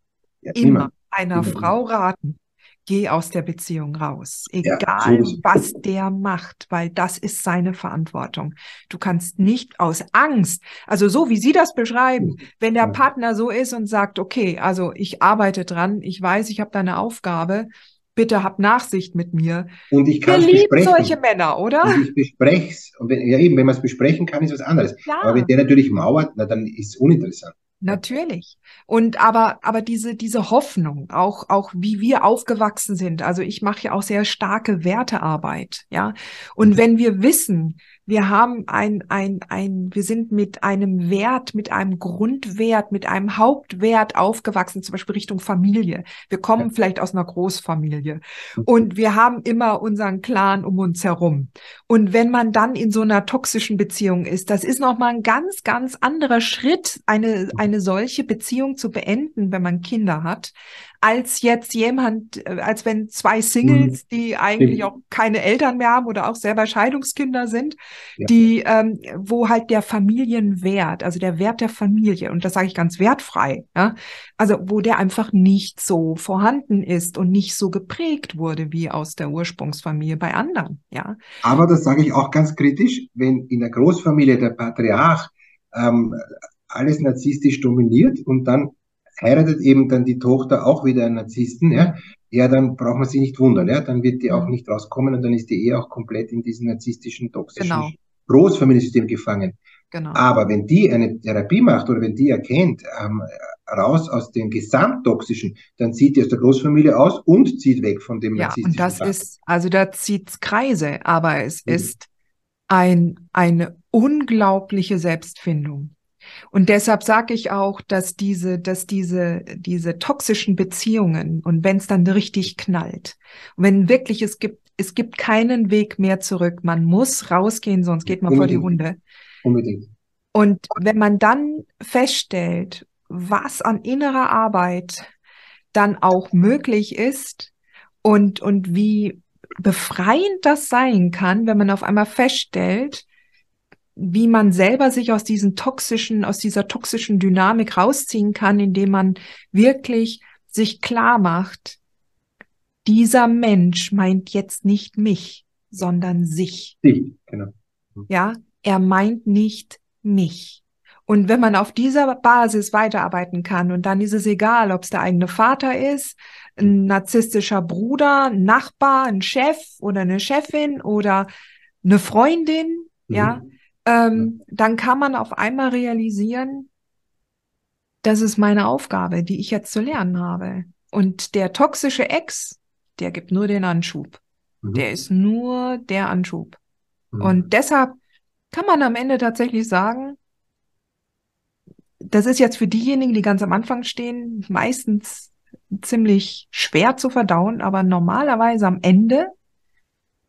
ja, immer einer immer. Frau raten, geh aus der Beziehung raus, egal ja, so was der macht, weil das ist seine Verantwortung. Du kannst nicht aus Angst, also so wie Sie das beschreiben, wenn der Partner so ist und sagt, okay, also ich arbeite dran, ich weiß, ich habe da eine Aufgabe, bitte hab Nachsicht mit mir. Und ich kann es solche Männer, oder? Und ich bespreche es. ja eben, wenn man es besprechen kann, ist was anderes. Ja. Aber wenn der natürlich mauert, na, dann ist es uninteressant. Natürlich. Und aber, aber diese, diese Hoffnung, auch, auch wie wir aufgewachsen sind. Also ich mache ja auch sehr starke Wertearbeit, ja. Und mhm. wenn wir wissen, wir haben ein, ein, ein, wir sind mit einem Wert, mit einem Grundwert, mit einem Hauptwert aufgewachsen, zum Beispiel Richtung Familie. Wir kommen vielleicht aus einer Großfamilie mhm. und wir haben immer unseren Clan um uns herum. Und wenn man dann in so einer toxischen Beziehung ist, das ist nochmal ein ganz, ganz anderer Schritt, eine, eine solche Beziehung zu beenden, wenn man Kinder hat, als jetzt jemand, äh, als wenn zwei Singles, mhm. die eigentlich auch keine Eltern mehr haben oder auch selber Scheidungskinder sind, ja. die, ähm, wo halt der Familienwert, also der Wert der Familie, und das sage ich ganz wertfrei, ja, also wo der einfach nicht so vorhanden ist und nicht so geprägt wurde wie aus der Ursprungsfamilie bei anderen, ja. Aber das sage ich auch ganz kritisch, wenn in der Großfamilie der Patriarch ähm, alles narzisstisch dominiert und dann heiratet eben dann die Tochter auch wieder einen Narzissten, ja, ja, dann braucht man sich nicht wundern, ja, dann wird die auch mhm. nicht rauskommen und dann ist die Ehe auch komplett in diesem narzisstischen, toxischen genau. Großfamiliensystem gefangen. Genau. Aber wenn die eine Therapie macht oder wenn die erkennt, ähm, raus aus dem Gesamttoxischen, dann zieht die aus der Großfamilie aus und zieht weg von dem ja, narzisstischen. Ja, und das Fakt. ist, also da zieht's Kreise, aber es mhm. ist ein, eine unglaubliche Selbstfindung. Und deshalb sage ich auch, dass diese, dass diese, diese toxischen Beziehungen und wenn es dann richtig knallt, wenn wirklich es gibt es gibt keinen Weg mehr zurück. Man muss rausgehen, sonst geht man Unbedingt. vor die Hunde. Unbedingt. Und wenn man dann feststellt, was an innerer Arbeit dann auch möglich ist und, und wie befreiend das sein kann, wenn man auf einmal feststellt, wie man selber sich aus diesen toxischen, aus dieser toxischen Dynamik rausziehen kann, indem man wirklich sich klar macht, dieser Mensch meint jetzt nicht mich, sondern sich. Ich, genau. Ja, er meint nicht mich. Und wenn man auf dieser Basis weiterarbeiten kann, und dann ist es egal, ob es der eigene Vater ist, ein narzisstischer Bruder, ein Nachbar, ein Chef oder eine Chefin oder eine Freundin, mhm. ja, ähm, dann kann man auf einmal realisieren, das ist meine Aufgabe, die ich jetzt zu lernen habe. Und der toxische Ex, der gibt nur den Anschub. Mhm. Der ist nur der Anschub. Mhm. Und deshalb kann man am Ende tatsächlich sagen, das ist jetzt für diejenigen, die ganz am Anfang stehen, meistens ziemlich schwer zu verdauen, aber normalerweise am Ende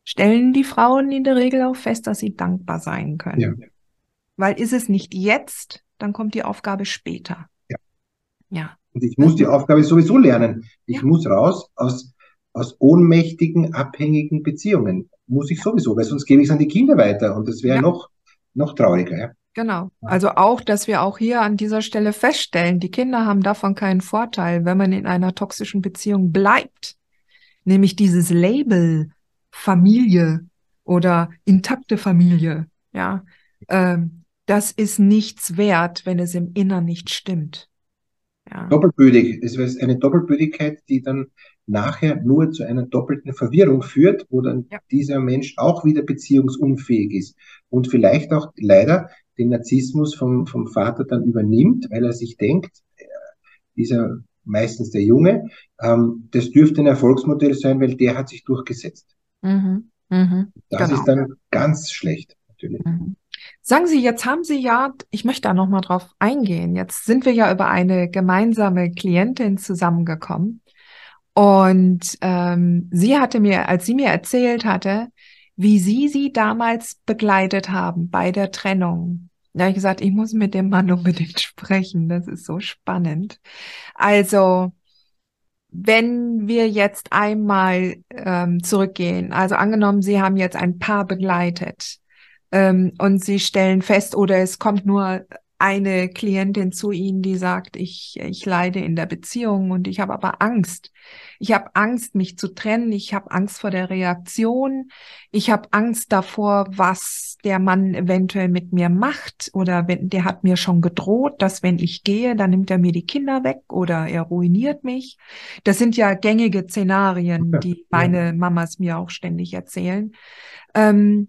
stellen die Frauen in der Regel auch fest, dass sie dankbar sein können. Ja. Weil ist es nicht jetzt, dann kommt die Aufgabe später. Ja. ja. Und ich muss die Aufgabe sowieso lernen. Ich ja. muss raus aus, aus ohnmächtigen, abhängigen Beziehungen. Muss ich sowieso, weil sonst gebe ich es an die Kinder weiter und das wäre ja. noch, noch trauriger. Ja? Genau. Also auch, dass wir auch hier an dieser Stelle feststellen, die Kinder haben davon keinen Vorteil, wenn man in einer toxischen Beziehung bleibt. Nämlich dieses Label Familie oder intakte Familie, ja. Ähm, das ist nichts wert, wenn es im Innern nicht stimmt. Ja. Doppelbödig. Es ist eine Doppelbödigkeit, die dann nachher nur zu einer doppelten Verwirrung führt, wo dann ja. dieser Mensch auch wieder beziehungsunfähig ist und vielleicht auch leider den Narzissmus vom, vom Vater dann übernimmt, weil er sich denkt, äh, dieser meistens der Junge, ähm, das dürfte ein Erfolgsmodell sein, weil der hat sich durchgesetzt. Mhm. Mhm. Das genau. ist dann ganz schlecht, natürlich. Mhm. Sagen Sie, jetzt haben Sie ja, ich möchte da nochmal drauf eingehen. Jetzt sind wir ja über eine gemeinsame Klientin zusammengekommen. Und ähm, sie hatte mir, als sie mir erzählt hatte, wie Sie sie damals begleitet haben bei der Trennung. Da habe ich gesagt, ich muss mit dem Mann unbedingt sprechen. Das ist so spannend. Also, wenn wir jetzt einmal ähm, zurückgehen, also angenommen, Sie haben jetzt ein Paar begleitet ähm, und Sie stellen fest, oder es kommt nur eine Klientin zu Ihnen, die sagt, ich, ich leide in der Beziehung und ich habe aber Angst. Ich habe Angst, mich zu trennen. Ich habe Angst vor der Reaktion. Ich habe Angst davor, was der Mann eventuell mit mir macht. Oder wenn, der hat mir schon gedroht, dass wenn ich gehe, dann nimmt er mir die Kinder weg oder er ruiniert mich. Das sind ja gängige Szenarien, die meine Mamas mir auch ständig erzählen. Ähm,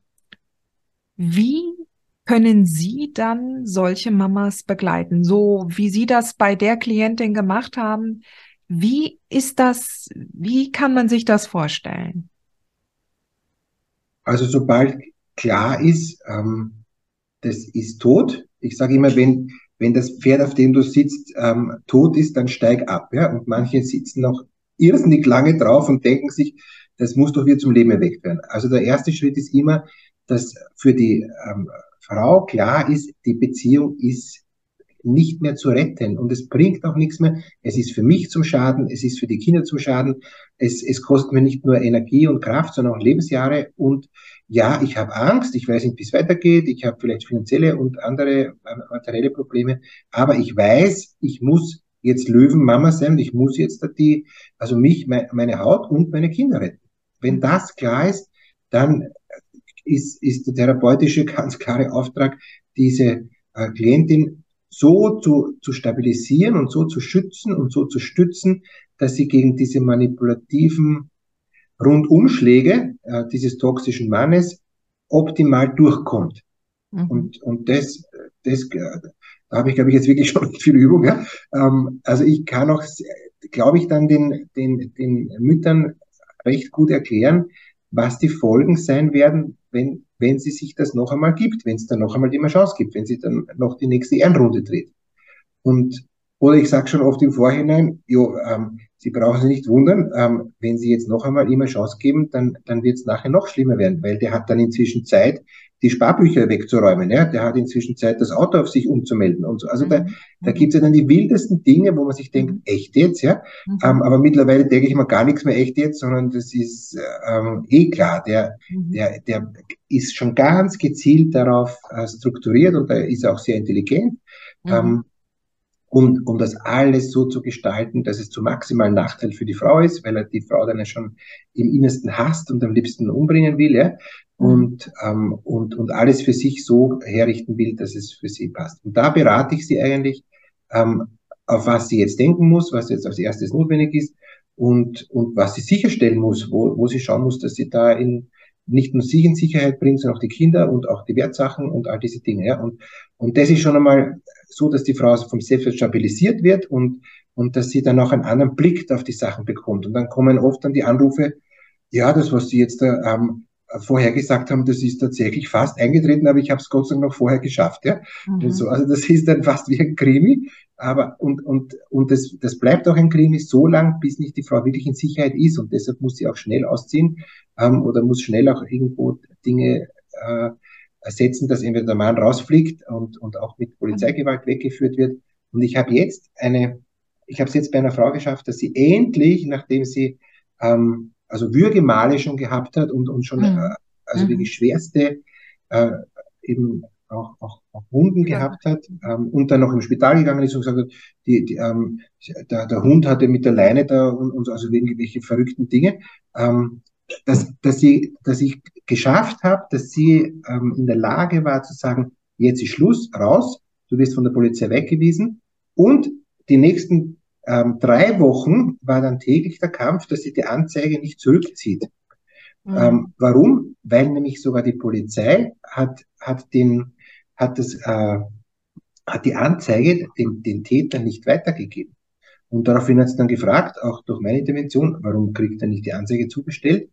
wie können Sie dann solche Mamas begleiten? So wie Sie das bei der Klientin gemacht haben. Wie ist das, wie kann man sich das vorstellen? Also sobald klar ist, ähm, das ist tot. Ich sage immer, wenn, wenn das Pferd, auf dem du sitzt, ähm, tot ist, dann steig ab. Ja? Und manche sitzen noch irrsinnig lange drauf und denken sich, das muss doch wieder zum Leben erweckt werden. Also der erste Schritt ist immer, dass für die ähm, Frau klar ist, die Beziehung ist nicht mehr zu retten und es bringt auch nichts mehr. Es ist für mich zum Schaden, es ist für die Kinder zum Schaden, es, es kostet mir nicht nur Energie und Kraft, sondern auch Lebensjahre. Und ja, ich habe Angst, ich weiß nicht, wie es weitergeht, ich habe vielleicht finanzielle und andere äh, materielle Probleme, aber ich weiß, ich muss jetzt Löwenmama sein. Ich muss jetzt die, also mich, meine Haut und meine Kinder retten. Wenn das klar ist, dann ist, ist der therapeutische ganz klare Auftrag, diese äh, Klientin so zu, zu stabilisieren und so zu schützen und so zu stützen, dass sie gegen diese manipulativen Rundumschläge äh, dieses toxischen Mannes optimal durchkommt. Mhm. Und, und das, das, da habe ich, glaube ich, jetzt wirklich schon [LAUGHS] viel Übung. Ja? Ähm, also ich kann auch, glaube ich, dann den, den, den Müttern recht gut erklären, was die Folgen sein werden, wenn, wenn sie sich das noch einmal gibt, wenn es dann noch einmal die Chance gibt, wenn sie dann noch die nächste Ehrenrunde dreht. Und Oder ich sage schon oft im Vorhinein, jo, ähm, Sie brauchen sich nicht wundern, ähm, wenn Sie jetzt noch einmal eine Chance geben, dann, dann wird es nachher noch schlimmer werden, weil der hat dann inzwischen Zeit, die Sparbücher wegzuräumen. Ja? Der hat inzwischen Zeit, das Auto auf sich umzumelden und so. Also mhm. da, da gibt es ja dann die wildesten Dinge, wo man sich denkt, mhm. echt jetzt, ja. Mhm. Ähm, aber mittlerweile denke ich mir gar nichts mehr echt jetzt, sondern das ist ähm, eh klar. Der, mhm. der, der ist schon ganz gezielt darauf äh, strukturiert und er ist auch sehr intelligent. Mhm. Ähm, um, um das alles so zu gestalten, dass es zu maximalen Nachteil für die Frau ist, weil er die Frau dann schon im Innersten hasst und am liebsten umbringen will, ja. Und, ähm, und, und alles für sich so herrichten will, dass es für sie passt. Und da berate ich sie eigentlich, ähm, auf was sie jetzt denken muss, was jetzt als erstes notwendig ist und, und was sie sicherstellen muss, wo, wo sie schauen muss, dass sie da in, nicht nur sich in Sicherheit bringt, sondern auch die Kinder und auch die Wertsachen und all diese Dinge. Ja. Und, und das ist schon einmal so, dass die Frau vom Selbstwert stabilisiert wird und, und dass sie dann auch einen anderen Blick auf die Sachen bekommt. Und dann kommen oft dann die Anrufe, ja, das, was Sie jetzt da ähm, vorher gesagt haben, das ist tatsächlich fast eingetreten, aber ich habe es Gott sei Dank noch vorher geschafft. Ja? Mhm. So, also das ist dann fast wie ein Krimi. Aber und, und, und das, das bleibt auch ein Krimi so lang, bis nicht die Frau wirklich in Sicherheit ist. Und deshalb muss sie auch schnell ausziehen ähm, oder muss schnell auch irgendwo Dinge äh, ersetzen, dass entweder der Mann rausfliegt und, und auch mit Polizeigewalt weggeführt wird. Und ich habe jetzt eine, ich habe es jetzt bei einer Frau geschafft, dass sie endlich, nachdem sie ähm, also Würgemale schon gehabt hat und, und schon mhm. äh, also mhm. wirklich schwerste äh, eben auch, auch, auch Wunden ja. gehabt hat ähm, und dann noch im Spital gegangen ist und gesagt hat, die, die, ähm, der, der Hund hatte mit der Leine da und, und also irgendwelche verrückten Dinge. Ähm, dass, dass, sie, dass ich geschafft habe, dass sie ähm, in der Lage war zu sagen, jetzt ist Schluss, raus, du wirst von der Polizei weggewiesen. Und die nächsten ähm, drei Wochen war dann täglich der Kampf, dass sie die Anzeige nicht zurückzieht. Mhm. Ähm, warum? Weil nämlich sogar die Polizei hat, hat den, hat das, äh, hat die Anzeige den, den Täter nicht weitergegeben. Und daraufhin hat es dann gefragt, auch durch meine Intervention, warum kriegt er nicht die Anzeige zugestellt?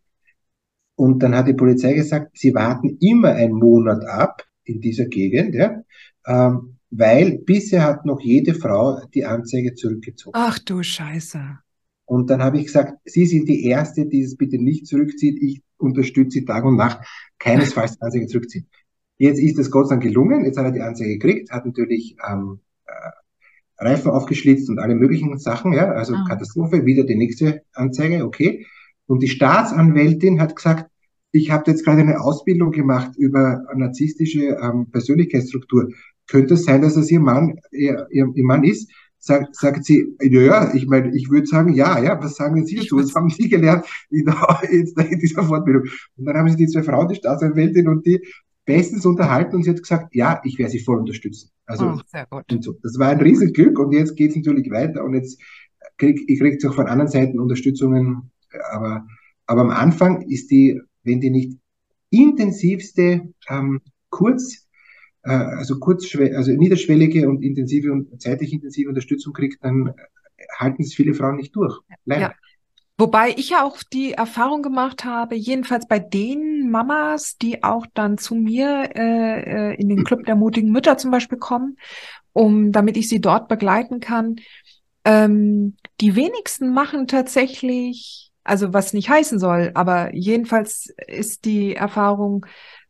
Und dann hat die Polizei gesagt, sie warten immer einen Monat ab in dieser Gegend, ja, ähm, weil bisher hat noch jede Frau die Anzeige zurückgezogen. Ach du Scheiße. Und dann habe ich gesagt, Sie sind die Erste, die es bitte nicht zurückzieht. Ich unterstütze Sie Tag und Nacht, keinesfalls die Anzeige zurückziehen. Jetzt ist es Gott sei Dank gelungen. Jetzt hat er die Anzeige gekriegt, hat natürlich ähm, äh, Reifen aufgeschlitzt und alle möglichen Sachen, ja, also ah. Katastrophe, wieder die nächste Anzeige, okay. Und die Staatsanwältin hat gesagt, ich habe jetzt gerade eine Ausbildung gemacht über narzisstische ähm, Persönlichkeitsstruktur. Könnte es sein, dass es ihr Mann, ihr, ihr, ihr Mann ist? Sagt, sagt sie, ja, ja, ich meine, ich würde sagen, ja, ja, was sagen Sie dazu? Was haben Sie gelernt in, [LAUGHS] in dieser Fortbildung? Und dann haben sie die zwei Frauen, die Staatsanwältin und die, bestens unterhalten und sie hat gesagt, ja, ich werde sie voll unterstützen. Also, oh, sehr gut. Und so. Das war ein Riesenglück und jetzt geht es natürlich weiter und jetzt krieg ich kriege auch von anderen Seiten Unterstützungen aber, aber am Anfang ist die, wenn die nicht intensivste, ähm, kurz, äh, also kurz, also niederschwellige und intensive und zeitlich intensive Unterstützung kriegt, dann halten es viele Frauen nicht durch. Leider. Ja. Wobei ich ja auch die Erfahrung gemacht habe, jedenfalls bei den Mamas, die auch dann zu mir äh, äh in den Club der mutigen Mütter zum Beispiel kommen, um damit ich sie dort begleiten kann. Ähm, die wenigsten machen tatsächlich also was nicht heißen soll, aber jedenfalls ist die Erfahrung,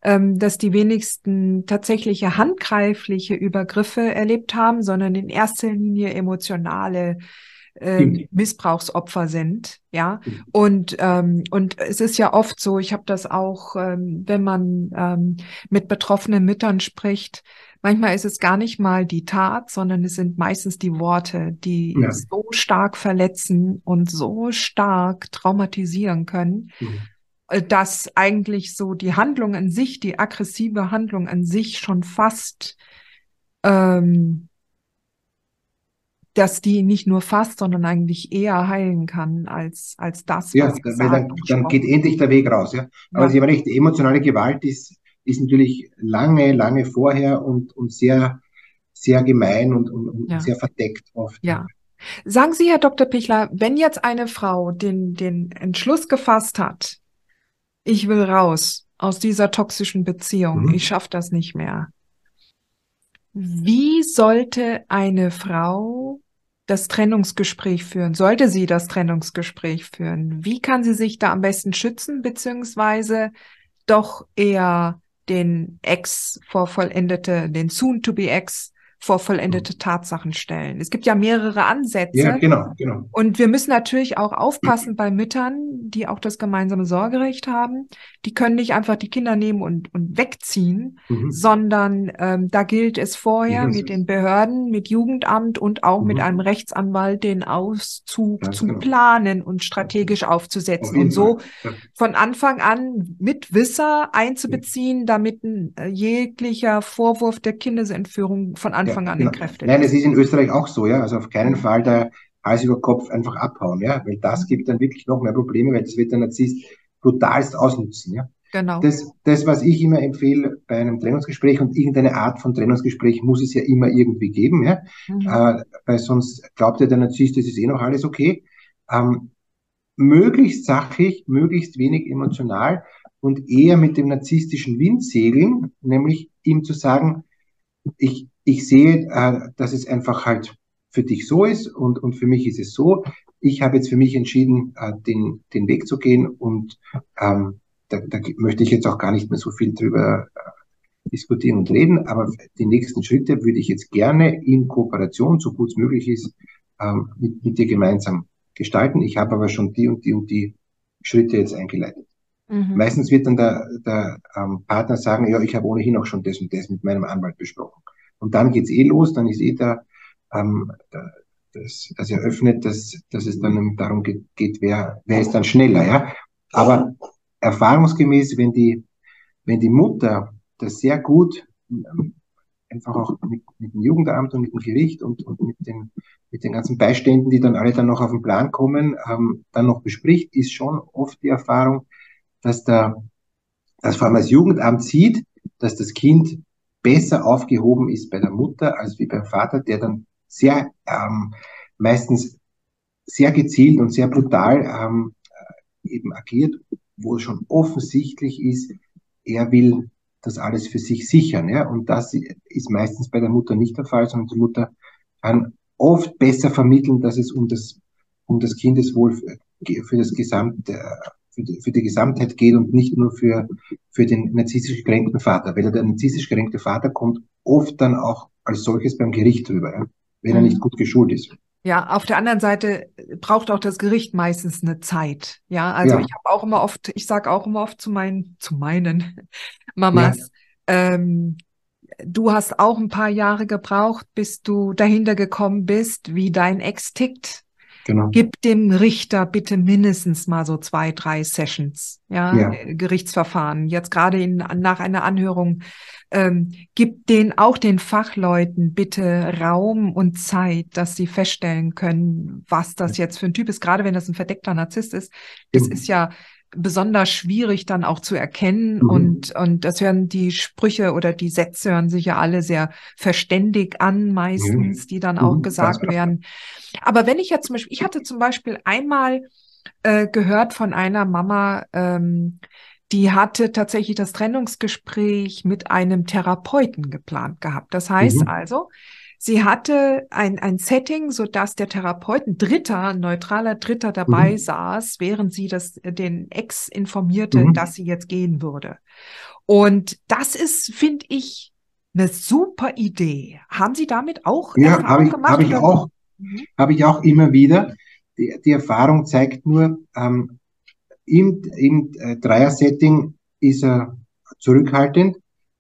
ähm, dass die wenigsten tatsächliche handgreifliche Übergriffe erlebt haben, sondern in erster Linie emotionale äh, Missbrauchsopfer sind, ja. Mhm. Und ähm, und es ist ja oft so, ich habe das auch, ähm, wenn man ähm, mit betroffenen Müttern spricht, Manchmal ist es gar nicht mal die Tat, sondern es sind meistens die Worte, die ja. so stark verletzen und so stark traumatisieren können, mhm. Dass eigentlich so die Handlung an sich, die aggressive Handlung an sich schon fast, ähm, dass die nicht nur fast, sondern eigentlich eher heilen kann als, als das, ja, was Ja, dann, dann geht endlich der Weg raus. Ja. Aber ja. Sie haben recht, die emotionale Gewalt ist ist natürlich lange, lange vorher und, und sehr, sehr gemein und, und, und ja. sehr verdeckt oft. Ja. Sagen Sie, Herr Dr. Pichler, wenn jetzt eine Frau den, den Entschluss gefasst hat, ich will raus aus dieser toxischen Beziehung, mhm. ich schaffe das nicht mehr. Wie sollte eine Frau das Trennungsgespräch führen? Sollte sie das Trennungsgespräch führen? Wie kann sie sich da am besten schützen, beziehungsweise doch eher den Ex vor vollendete, den Soon-to-be-Ex vor vollendete mhm. Tatsachen stellen. Es gibt ja mehrere Ansätze. Ja, genau, genau. Und wir müssen natürlich auch aufpassen bei Müttern, die auch das gemeinsame Sorgerecht haben. Die können nicht einfach die Kinder nehmen und, und wegziehen, mhm. sondern ähm, da gilt es vorher ja, mit den Behörden, mit Jugendamt und auch mhm. mit einem Rechtsanwalt den Auszug Ganz zu genau. planen und strategisch aufzusetzen und so ja. von Anfang an mit Wisser einzubeziehen, damit ein, äh, jeglicher Vorwurf der Kindesentführung von Anfang Anfang an genau. entkräftet. Nein, es ist in Österreich auch so, ja. Also auf keinen Fall da Hals über Kopf einfach abhauen, ja. Weil das mhm. gibt dann wirklich noch mehr Probleme, weil das wird der Narzisst brutalst ausnutzen, ja. Genau. Das, das, was ich immer empfehle bei einem Trennungsgespräch und irgendeine Art von Trennungsgespräch muss es ja immer irgendwie geben, ja. Mhm. Äh, weil sonst glaubt ja der Narzisst, das ist eh noch alles okay. Ähm, möglichst sachlich, möglichst wenig emotional und eher mit dem narzisstischen Wind segeln, nämlich ihm zu sagen, ich, ich sehe, äh, dass es einfach halt für dich so ist und, und für mich ist es so. Ich habe jetzt für mich entschieden, äh, den, den Weg zu gehen und ähm, da, da möchte ich jetzt auch gar nicht mehr so viel drüber äh, diskutieren und reden, aber die nächsten Schritte würde ich jetzt gerne in Kooperation, so gut es möglich ist, ähm, mit, mit dir gemeinsam gestalten. Ich habe aber schon die und die und die Schritte jetzt eingeleitet. Mhm. Meistens wird dann der, der ähm, Partner sagen, ja, ich habe ohnehin auch schon das und das mit meinem Anwalt besprochen. Und dann geht's eh los, dann ist eh da, ähm, da das, das eröffnet, dass, dass es dann darum geht, geht, wer, wer ist dann schneller, ja. Aber erfahrungsgemäß, wenn die, wenn die Mutter das sehr gut ähm, einfach auch mit, mit dem Jugendamt und mit dem Gericht und, und mit, den, mit den ganzen Beiständen, die dann alle dann noch auf den Plan kommen, ähm, dann noch bespricht, ist schon oft die Erfahrung, dass der, dass vor allem das Jugendamt sieht, dass das Kind besser aufgehoben ist bei der Mutter als wie beim Vater, der dann sehr ähm, meistens sehr gezielt und sehr brutal ähm, äh, eben agiert, wo schon offensichtlich ist, er will das alles für sich sichern. Ja? Und das ist meistens bei der Mutter nicht der Fall, sondern die Mutter kann oft besser vermitteln, dass es um das, um das Kindeswohl für, für das gesamte für die, für die Gesamtheit geht und nicht nur für, für den narzisstisch gekränkten Vater. Weil der narzisstisch gekränkte Vater kommt oft dann auch als solches beim Gericht drüber, ja, wenn mhm. er nicht gut geschult ist. Ja, auf der anderen Seite braucht auch das Gericht meistens eine Zeit. Ja, also ja. ich habe auch immer oft, ich sage auch immer oft zu meinen, zu meinen [LAUGHS] Mamas, ja. ähm, du hast auch ein paar Jahre gebraucht, bis du dahinter gekommen bist, wie dein Ex tickt. Genau. Gib dem Richter bitte mindestens mal so zwei, drei Sessions, ja, ja. Äh, Gerichtsverfahren. Jetzt gerade in, nach einer Anhörung, ähm, gib den auch den Fachleuten bitte Raum und Zeit, dass sie feststellen können, was das jetzt für ein Typ ist. Gerade wenn das ein verdeckter Narzisst ist, das ist ja besonders schwierig dann auch zu erkennen mhm. und und das hören die Sprüche oder die Sätze hören sich ja alle sehr verständig an meistens, mhm. die dann auch mhm. gesagt werden. Aber wenn ich jetzt zum Beispiel, ich hatte zum Beispiel einmal äh, gehört von einer Mama, ähm, die hatte tatsächlich das Trennungsgespräch mit einem Therapeuten geplant gehabt. Das heißt mhm. also, sie hatte ein, ein Setting, so dass der Therapeut, ein Dritter, ein neutraler Dritter dabei mhm. saß, während sie das, den Ex informierte, mhm. dass sie jetzt gehen würde. Und das ist, finde ich, eine super Idee. Haben Sie damit auch ja, Erfahrung hab gemacht? Habe ich auch. Mhm. Habe ich auch immer wieder. Die, die Erfahrung zeigt nur, ähm, im, im äh, Dreier-Setting ist er zurückhaltend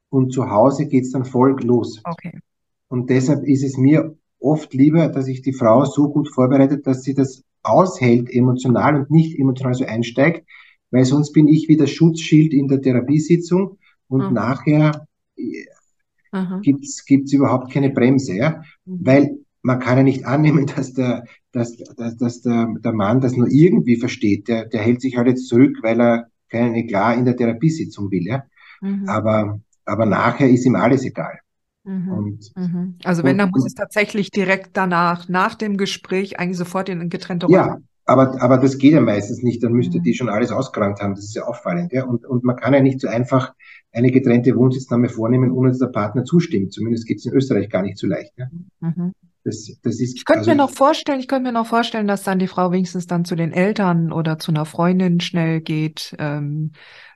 und zu Hause geht's dann voll los. Okay. Und deshalb ist es mir oft lieber, dass ich die Frau so gut vorbereitet, dass sie das aushält emotional und nicht emotional so einsteigt, weil sonst bin ich wie das Schutzschild in der Therapiesitzung und mhm. nachher mhm. gibt's gibt's überhaupt keine Bremse, ja, mhm. weil man kann ja nicht annehmen, [LAUGHS] dass der, dass, dass, dass der, der Mann das nur irgendwie versteht. Der, der hält sich halt jetzt zurück, weil er keinen Eklat in der Therapiesitzung will. Ja? Mhm. Aber, aber nachher ist ihm alles egal. Mhm. Mhm. Also wenn, dann muss es tatsächlich direkt danach, nach dem Gespräch, eigentlich sofort in getrennte Räume. Ja, aber, aber das geht ja meistens nicht. Dann müsste mhm. die schon alles ausgeräumt haben. Das ist ja auffallend. Ja? Und, und man kann ja nicht so einfach eine getrennte Wohnsitznahme vornehmen, ohne dass der Partner zustimmt. Zumindest geht es in Österreich gar nicht so leicht. Ja? Mhm. Das, das ist, Ich könnte also mir noch vorstellen, ich könnte mir noch vorstellen, dass dann die Frau wenigstens dann zu den Eltern oder zu einer Freundin schnell geht. Ähm,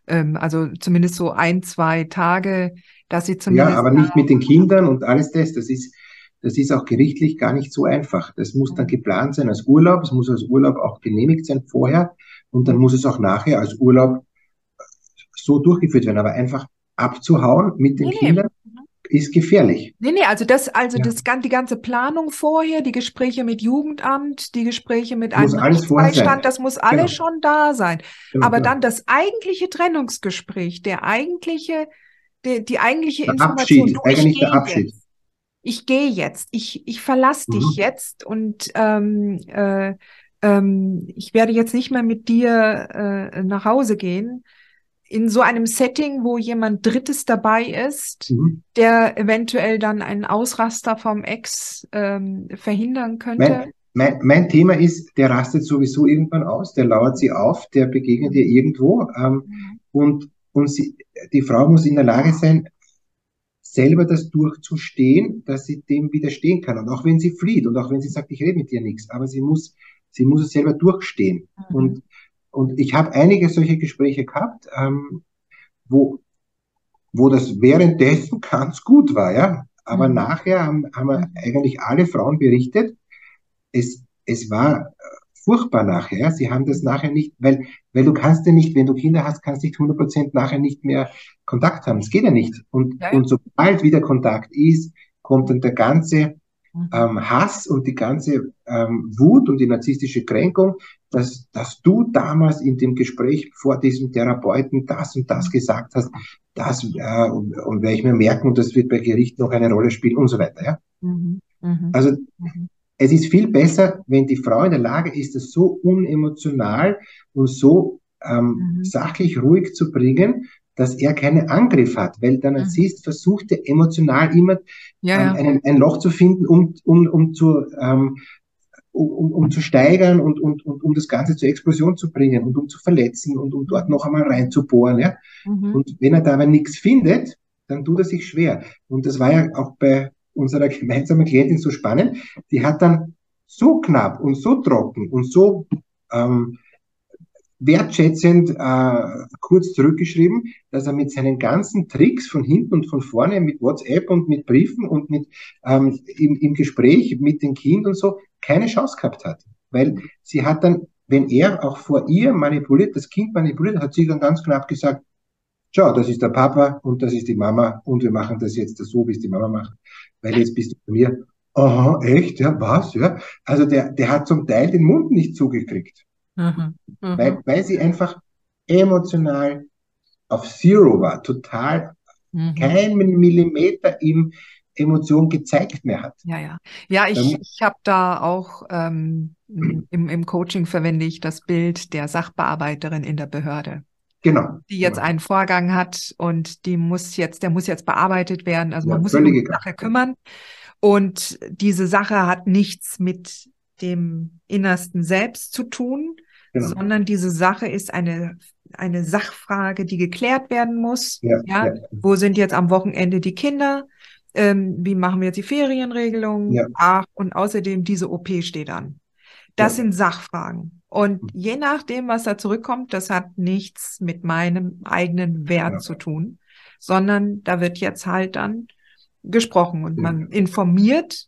ähm, also zumindest so ein, zwei Tage, dass sie Ja, zumindest aber da. nicht mit den Kindern und alles das. Das ist, das ist auch gerichtlich gar nicht so einfach. Das muss dann geplant sein als Urlaub. Es muss als Urlaub auch genehmigt sein vorher. Und dann muss es auch nachher als Urlaub so durchgeführt werden. Aber einfach abzuhauen mit den nee. Kindern ist gefährlich. Nee, nee, also das, also Ja. das, die ganze Planung vorher, die Gespräche mit Jugendamt, die Gespräche mit Muss einem. Rechtsbeistand, das muss alles Genau. schon da sein. Genau, Aber dann das eigentliche Trennungsgespräch, der eigentliche, die, die eigentliche Der Information, Abschied, du, ich eigentlich der gehe Abschied. jetzt. Ich gehe jetzt, ich, ich verlasse dich Mhm. jetzt und ähm, äh, ähm, ich werde jetzt nicht mehr mit dir äh, nach Hause gehen. In so einem Setting, wo jemand Drittes dabei ist, Mhm. der eventuell dann einen Ausraster vom Ex ähm, verhindern könnte. Mein, mein, mein Thema ist, der rastet sowieso irgendwann aus, der lauert sie auf, der begegnet ihr irgendwo. Ähm, Mhm. und und sie, die Frau muss in der Lage sein, selber das durchzustehen, dass sie dem widerstehen kann. Und auch wenn sie flieht und auch wenn sie sagt, ich rede mit dir nichts, aber sie muss, sie muss es selber durchstehen. Mhm. Und, und ich habe einige solche Gespräche gehabt, ähm, wo, wo das währenddessen [LAUGHS] ganz gut war, ja. Aber Mhm. nachher haben, haben eigentlich alle Frauen berichtet, es, es war äh, furchtbar nachher. Sie haben das nachher nicht, weil, weil du kannst ja nicht, wenn du Kinder hast, kannst nicht 100% nachher nicht mehr Kontakt haben. Das geht ja nicht. Und, ja. und sobald wieder Kontakt ist, kommt dann der ganze. Ähm, Hass und die ganze ähm, Wut und die narzisstische Kränkung, dass, dass du damals in dem Gespräch vor diesem Therapeuten das und das gesagt hast, das äh, und, und werde ich mir merken und das wird bei Gericht noch eine Rolle spielen und so weiter. Ja? Mhm. Mhm. Also Mhm. es ist viel besser, wenn die Frau in der Lage ist, das so unemotional und so ähm, Mhm. sachlich ruhig zu bringen, dass er keinen Angriff hat, weil der Mhm. Narzisst versucht ja emotional immer Ja, ähm, einen, ein Loch zu finden, um, um, um zu ähm, um, um zu steigern und, und, und um das Ganze zur Explosion zu bringen und um zu verletzen und um dort noch einmal reinzubohren. Ja? Mhm. Und wenn er da aber nichts findet, dann tut er sich schwer. Und das war ja auch bei unserer [LAUGHS] gemeinsamen Klientin so spannend. Die hat dann so knapp und so trocken und so ähm, wertschätzend äh, kurz zurückgeschrieben, dass er mit seinen ganzen Tricks von hinten und von vorne mit WhatsApp und mit Briefen und mit ähm, im, im Gespräch mit dem Kind und so keine Chance gehabt hat. Weil sie hat dann, wenn er auch vor ihr manipuliert, das Kind manipuliert, hat sie dann ganz knapp gesagt, schau, das ist der Papa und das ist die Mama und wir machen das jetzt so, wie es die Mama macht, weil jetzt bist du bei mir. Aha, echt? Ja, was? Ja. Also der, der hat zum Teil den Mund nicht zugekriegt, Mhm. Mhm. weil, weil sie einfach emotional auf Zero war, total Mhm. keinen Millimeter ihm Emotion gezeigt mehr hat. Ja, ja. Ja, ich, Ähm, ich habe da auch ähm, im, im Coaching verwende ich das Bild der Sachbearbeiterin in der Behörde, Genau. die jetzt genau. einen Vorgang hat und die muss jetzt, der muss jetzt bearbeitet werden. Also Ja, man muss sich um die. Sache kümmern. Und diese Sache hat nichts mit dem innersten Selbst zu tun, Genau. sondern diese Sache ist eine, eine Sachfrage, die geklärt werden muss. Ja, Ja, ja. wo sind jetzt am Wochenende die Kinder? Ähm, wie machen wir jetzt die Ferienregelung? Ja. Ach, und außerdem diese OP steht an. Das sind Sachfragen. Und Mhm. je nachdem, was da zurückkommt, das hat nichts mit meinem eigenen Wert zu tun, sondern da wird jetzt halt dann gesprochen und Ja. man informiert.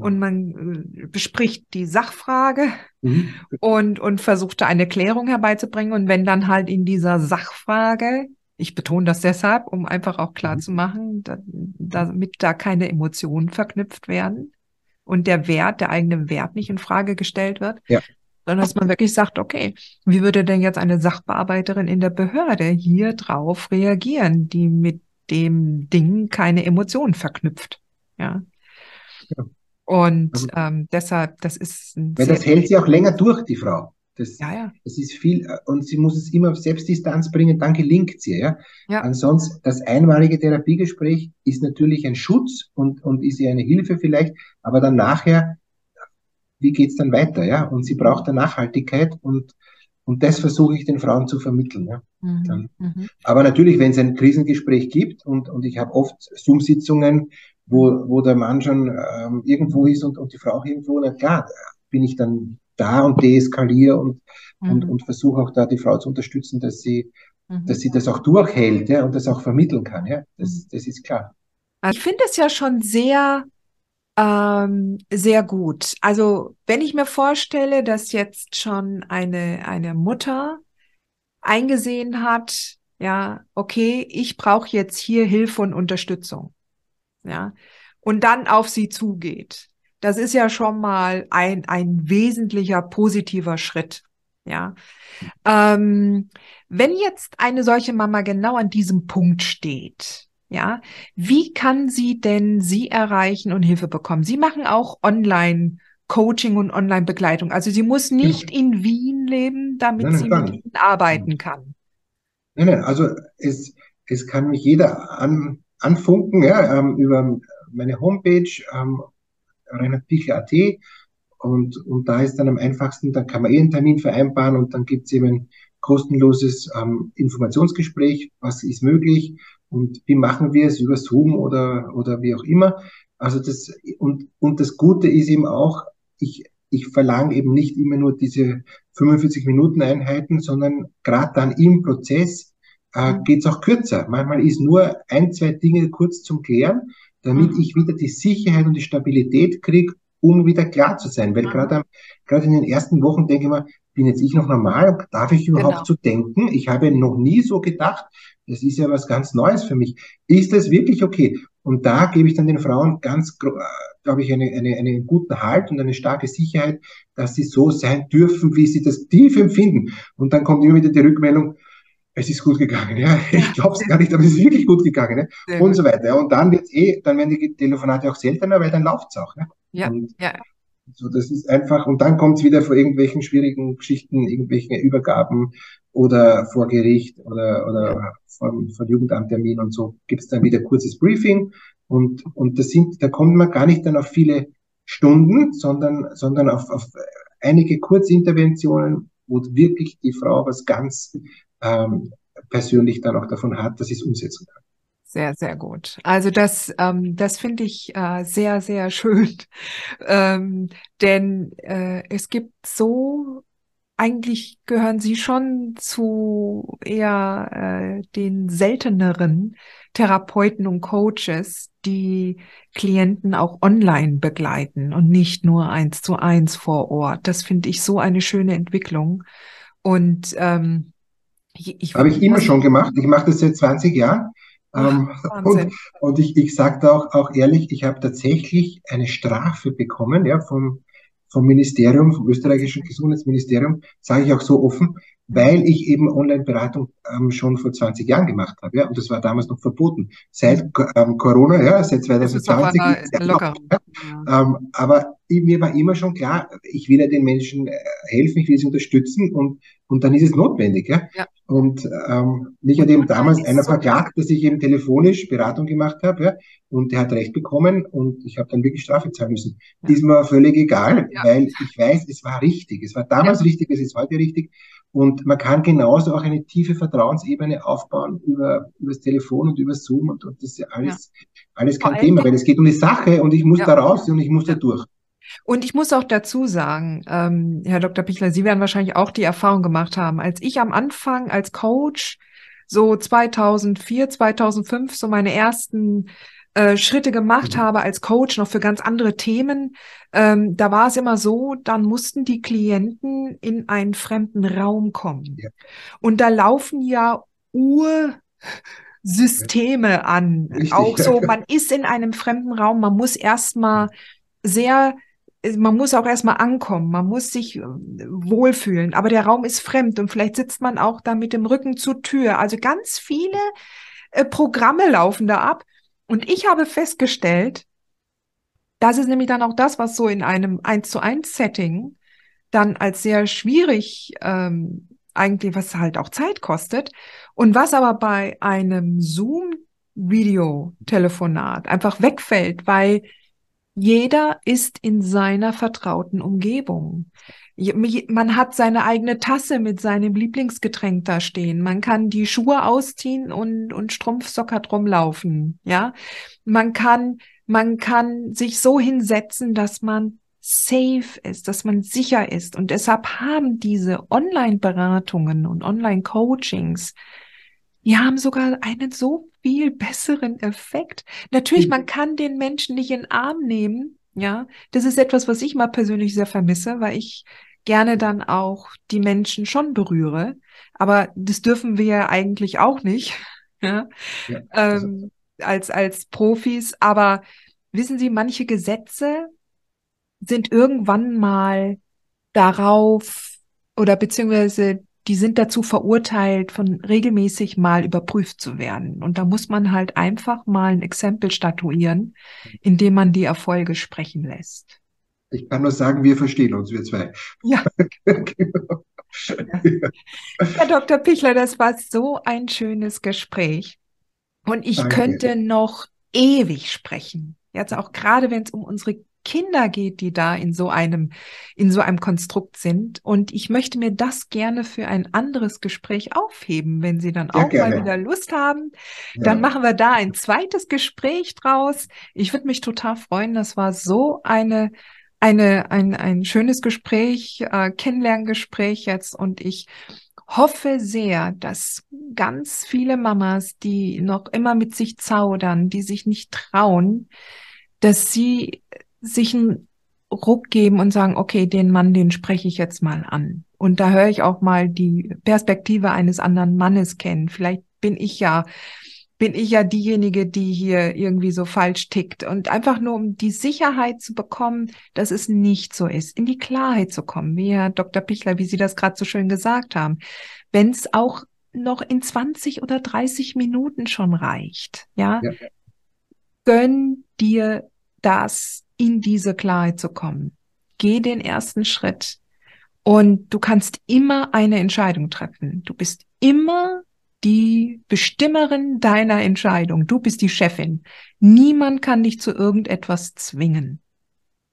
Und man äh, bespricht die Sachfrage Mhm. und, und versucht da eine Klärung herbeizubringen. Und wenn dann halt in dieser Sachfrage, ich betone das deshalb, um einfach auch klar Mhm. zu machen, da, damit da keine Emotionen verknüpft werden und der Wert, der eigene Wert nicht in Frage gestellt wird, Ja. sondern dass man wirklich sagt, okay, wie würde denn jetzt eine Sachbearbeiterin in der Behörde hier drauf reagieren, die mit dem Ding keine Emotionen verknüpft? Ja. Ja. Und Also- ähm, deshalb, das ist ein Weil das hält sie auch länger durch, die Frau. Das, ja, ja. das ist viel, äh, und sie muss es immer auf Selbstdistanz bringen, dann gelingt sie, ja. Ja. Ansonsten, das einmalige Therapiegespräch ist natürlich ein Schutz und, und ist ihr eine Hilfe vielleicht, aber dann nachher, wie geht's dann weiter, ja? Und sie braucht eine Nachhaltigkeit und, und das versuche ich den Frauen zu vermitteln, ja. Mhm. Dann- Mhm. Aber natürlich, wenn es ein Krisengespräch gibt und, und ich habe oft Zoom-Sitzungen, wo, wo der Mann schon ähm, irgendwo ist und, und die Frau auch irgendwo, na klar, bin ich dann da und deeskaliere und, mhm. und, und versuche auch da die Frau zu unterstützen, dass sie, mhm. dass sie das auch durchhält ja, und das auch vermitteln kann. Ja, das, mhm. das ist klar. Ich finde es ja schon sehr, ähm, sehr gut. Also wenn ich mir vorstelle, dass jetzt schon eine, eine Mutter eingesehen hat, ja, okay, ich brauche jetzt hier Hilfe und Unterstützung, ja, und dann auf sie zugeht. Das ist ja schon mal ein, ein wesentlicher positiver Schritt. Ja. Ähm, wenn jetzt eine solche Mama genau an diesem Punkt steht, ja, wie kann sie denn sie erreichen und Hilfe bekommen? Sie machen auch online Coaching und Online-Begleitung. Also sie muss nicht ja. in Wien leben, damit nein, nein, sie mit Ihnen arbeiten kann. Nein, nein, also es, es kann mich jeder an, anfunken, ja, ähm, über meine Homepage ähm, reinhardpichler.at und, und da ist dann am einfachsten, da kann man eh einen Termin vereinbaren und dann gibt es eben ein kostenloses ähm, Informationsgespräch, was ist möglich und wie machen wir es über Zoom oder, oder wie auch immer. Also das, und, und das Gute ist eben auch, ich, ich verlange eben nicht immer nur diese 45 Minuten Einheiten, sondern gerade dann im Prozess äh, mhm. geht es auch kürzer. Manchmal ist nur ein, zwei Dinge kurz zum Klären damit mhm. ich wieder die Sicherheit und die Stabilität kriege, um wieder klar zu sein. Weil mhm. gerade gerade in den ersten Wochen denke ich mir, bin jetzt ich noch normal? Darf ich überhaupt genau. so denken? Ich habe noch nie so gedacht. Das ist ja was ganz Neues für mich. Ist das wirklich okay? Und da gebe ich dann den Frauen ganz, glaube ich, eine, eine, einen guten Halt und eine starke Sicherheit, dass sie so sein dürfen, wie sie das tief empfinden. Und dann kommt immer wieder die Rückmeldung, es ist gut gegangen, ja. Ich glaube es gar nicht, aber es ist wirklich gut gegangen, ne? und so weiter. Und dann wird's eh, dann werden die Telefonate auch seltener, weil dann läuft's auch, ne? Ja, und ja. So, das ist einfach, und dann kommt's wieder vor irgendwelchen schwierigen Geschichten, irgendwelchen Übergaben oder vor Gericht oder, oder ja. von, von Jugendamttermin und so gibt's dann wieder kurzes Briefing und, und das sind, da kommt man gar nicht dann auf viele Stunden, sondern, sondern auf, auf einige Kurzinterventionen, wo wirklich die Frau was ganz ähm, persönlich dann auch davon hat, dass ich es umsetzen kann. Sehr, sehr gut. Also das, ähm, das finde ich äh, sehr, sehr schön, [LAUGHS] ähm, denn äh, es gibt so, eigentlich gehören Sie schon zu eher äh, den selteneren Therapeuten und Coaches, die Klienten auch online begleiten und nicht nur eins zu eins vor Ort. Das finde ich so eine schöne Entwicklung. Und ähm, ich, Habe ich immer schon gemacht. Ich mache das seit 20 Jahren. Ähm, und, und ich, ich sage da auch, auch ehrlich, ich habe tatsächlich eine Strafe bekommen ja, vom, vom Ministerium, vom österreichischen Gesundheitsministerium, sage ich auch so offen, weil ich eben Online-Beratung ähm, schon vor 20 Jahren gemacht habe. Ja, und das war damals noch verboten. Seit ähm, Corona, ja, seit 2020. Locker. Ja. Ähm, aber mir war immer schon klar, ich will ja den Menschen äh, helfen, ich will sie unterstützen und, und dann ist es notwendig. Ja? ja. Und ähm, mich hat eben damals einer so verklagt, dass ich eben telefonisch Beratung gemacht habe, ja, und der hat recht bekommen und ich habe dann wirklich Strafe zahlen müssen. Ja. Ist mir völlig egal, ja. weil ich weiß, es war richtig. Es war damals ja. richtig, es ist heute richtig. Und man kann genauso auch eine tiefe Vertrauensebene aufbauen über, über das Telefon und über Zoom und, und das ist ja alles, alles kein Thema, weil es geht um die Sache und ich muss da raus und ich muss da durch. Und ich muss auch dazu sagen, ähm, Herr Dr. Pichler, Sie werden wahrscheinlich auch die Erfahrung gemacht haben, als ich am Anfang als Coach so 2004, 2005 so meine ersten äh, Schritte gemacht mhm. habe als Coach noch für ganz andere Themen, ähm, da war es immer so, dann mussten die Klienten in einen fremden Raum kommen. Ja. Und da laufen ja Ursysteme an. Richtig, auch so, [LAUGHS] man ist in einem fremden Raum, man muss erstmal sehr man muss auch erstmal ankommen, man muss sich äh, wohlfühlen, aber der Raum ist fremd und vielleicht sitzt man auch da mit dem Rücken zur Tür. Also ganz viele äh, Programme laufen da ab. Und ich habe festgestellt, das ist nämlich dann auch das, was so in einem 1 zu 1 Setting dann als sehr schwierig ähm, eigentlich, was halt auch Zeit kostet. Und was aber bei einem Zoom-Videotelefonat einfach wegfällt, weil Jeder ist in seiner vertrauten Umgebung. Man hat seine eigene Tasse mit seinem Lieblingsgetränk da stehen. Man kann die Schuhe ausziehen und, und Strumpfsocker drum laufen. Ja, man kann, man kann sich so hinsetzen, dass man safe ist, dass man sicher ist. Und deshalb haben diese Online-Beratungen und Online-Coachings, die haben sogar einen so viel besseren Effekt. Natürlich, man kann den Menschen nicht in den Arm nehmen. Ja, das ist etwas, was ich mal persönlich sehr vermisse, weil ich gerne dann auch die Menschen schon berühre. Aber das dürfen wir ja eigentlich auch nicht. [LAUGHS] Ja, ja ähm, als, als Profis. Aber wissen Sie, manche Gesetze sind irgendwann mal darauf oder beziehungsweise die sind dazu verurteilt, von regelmäßig mal überprüft zu werden. Und da muss man halt einfach mal ein Exempel statuieren, indem man die Erfolge sprechen lässt. Ich kann nur sagen, wir verstehen uns, wir zwei. Ja. genau. [LAUGHS] ja. Herr Dr. Pichler, das war so ein schönes Gespräch. Und ich Danke. könnte noch ewig sprechen. Jetzt auch gerade, wenn es um unsere Kinder geht, die da in so einem, in so einem Konstrukt sind. Und ich möchte mir das gerne für ein anderes Gespräch aufheben, wenn Sie dann auch gerne. mal wieder Lust haben. Ja. Dann machen wir da ein zweites Gespräch draus. Ich würde mich total freuen. Das war so eine, eine, ein, ein schönes Gespräch, äh, Kennenlerngespräch jetzt. Und ich hoffe sehr, dass ganz viele Mamas, die noch immer mit sich zaudern, die sich nicht trauen, dass sie sich einen Ruck geben und sagen, okay, den Mann, den spreche ich jetzt mal an. Und da höre ich auch mal die Perspektive eines anderen Mannes kennen. Vielleicht bin ich ja, bin ich ja diejenige, die hier irgendwie so falsch tickt. Und einfach nur, um die Sicherheit zu bekommen, dass es nicht so ist, in die Klarheit zu kommen, wie Herr Dr. Pichler, wie Sie das gerade so schön gesagt haben. Wenn es auch noch in 20 oder 30 Minuten schon reicht, ja, ja. gönn dir das in diese Klarheit zu kommen. Geh den ersten Schritt und du kannst immer eine Entscheidung treffen. Du bist immer die Bestimmerin deiner Entscheidung. Du bist die Chefin. Niemand kann dich zu irgendetwas zwingen.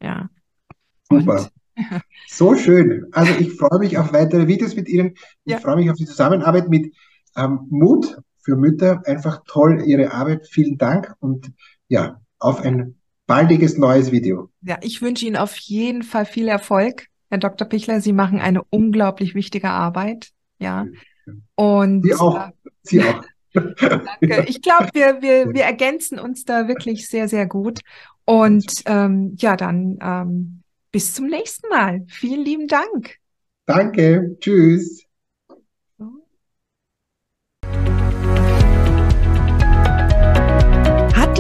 Ja. Super. Und, So schön. Also ich freue mich auf weitere Videos mit Ihnen. Ich ja. freue mich auf die Zusammenarbeit mit ähm, Mut für Mütter. Einfach toll Ihre Arbeit. Vielen Dank und ja, auf ein baldiges neues Video. Ja, ich wünsche Ihnen auf jeden Fall viel Erfolg, Herr Dr. Pichler. Sie machen eine unglaublich wichtige Arbeit. Ja. Und Sie auch. Äh, Sie auch. [LAUGHS] Danke. Ich glaube, wir, wir, wir ergänzen uns da wirklich sehr, sehr gut. Und ähm, ja, dann ähm, bis zum nächsten Mal. Vielen lieben Dank. Danke. Tschüss. Hat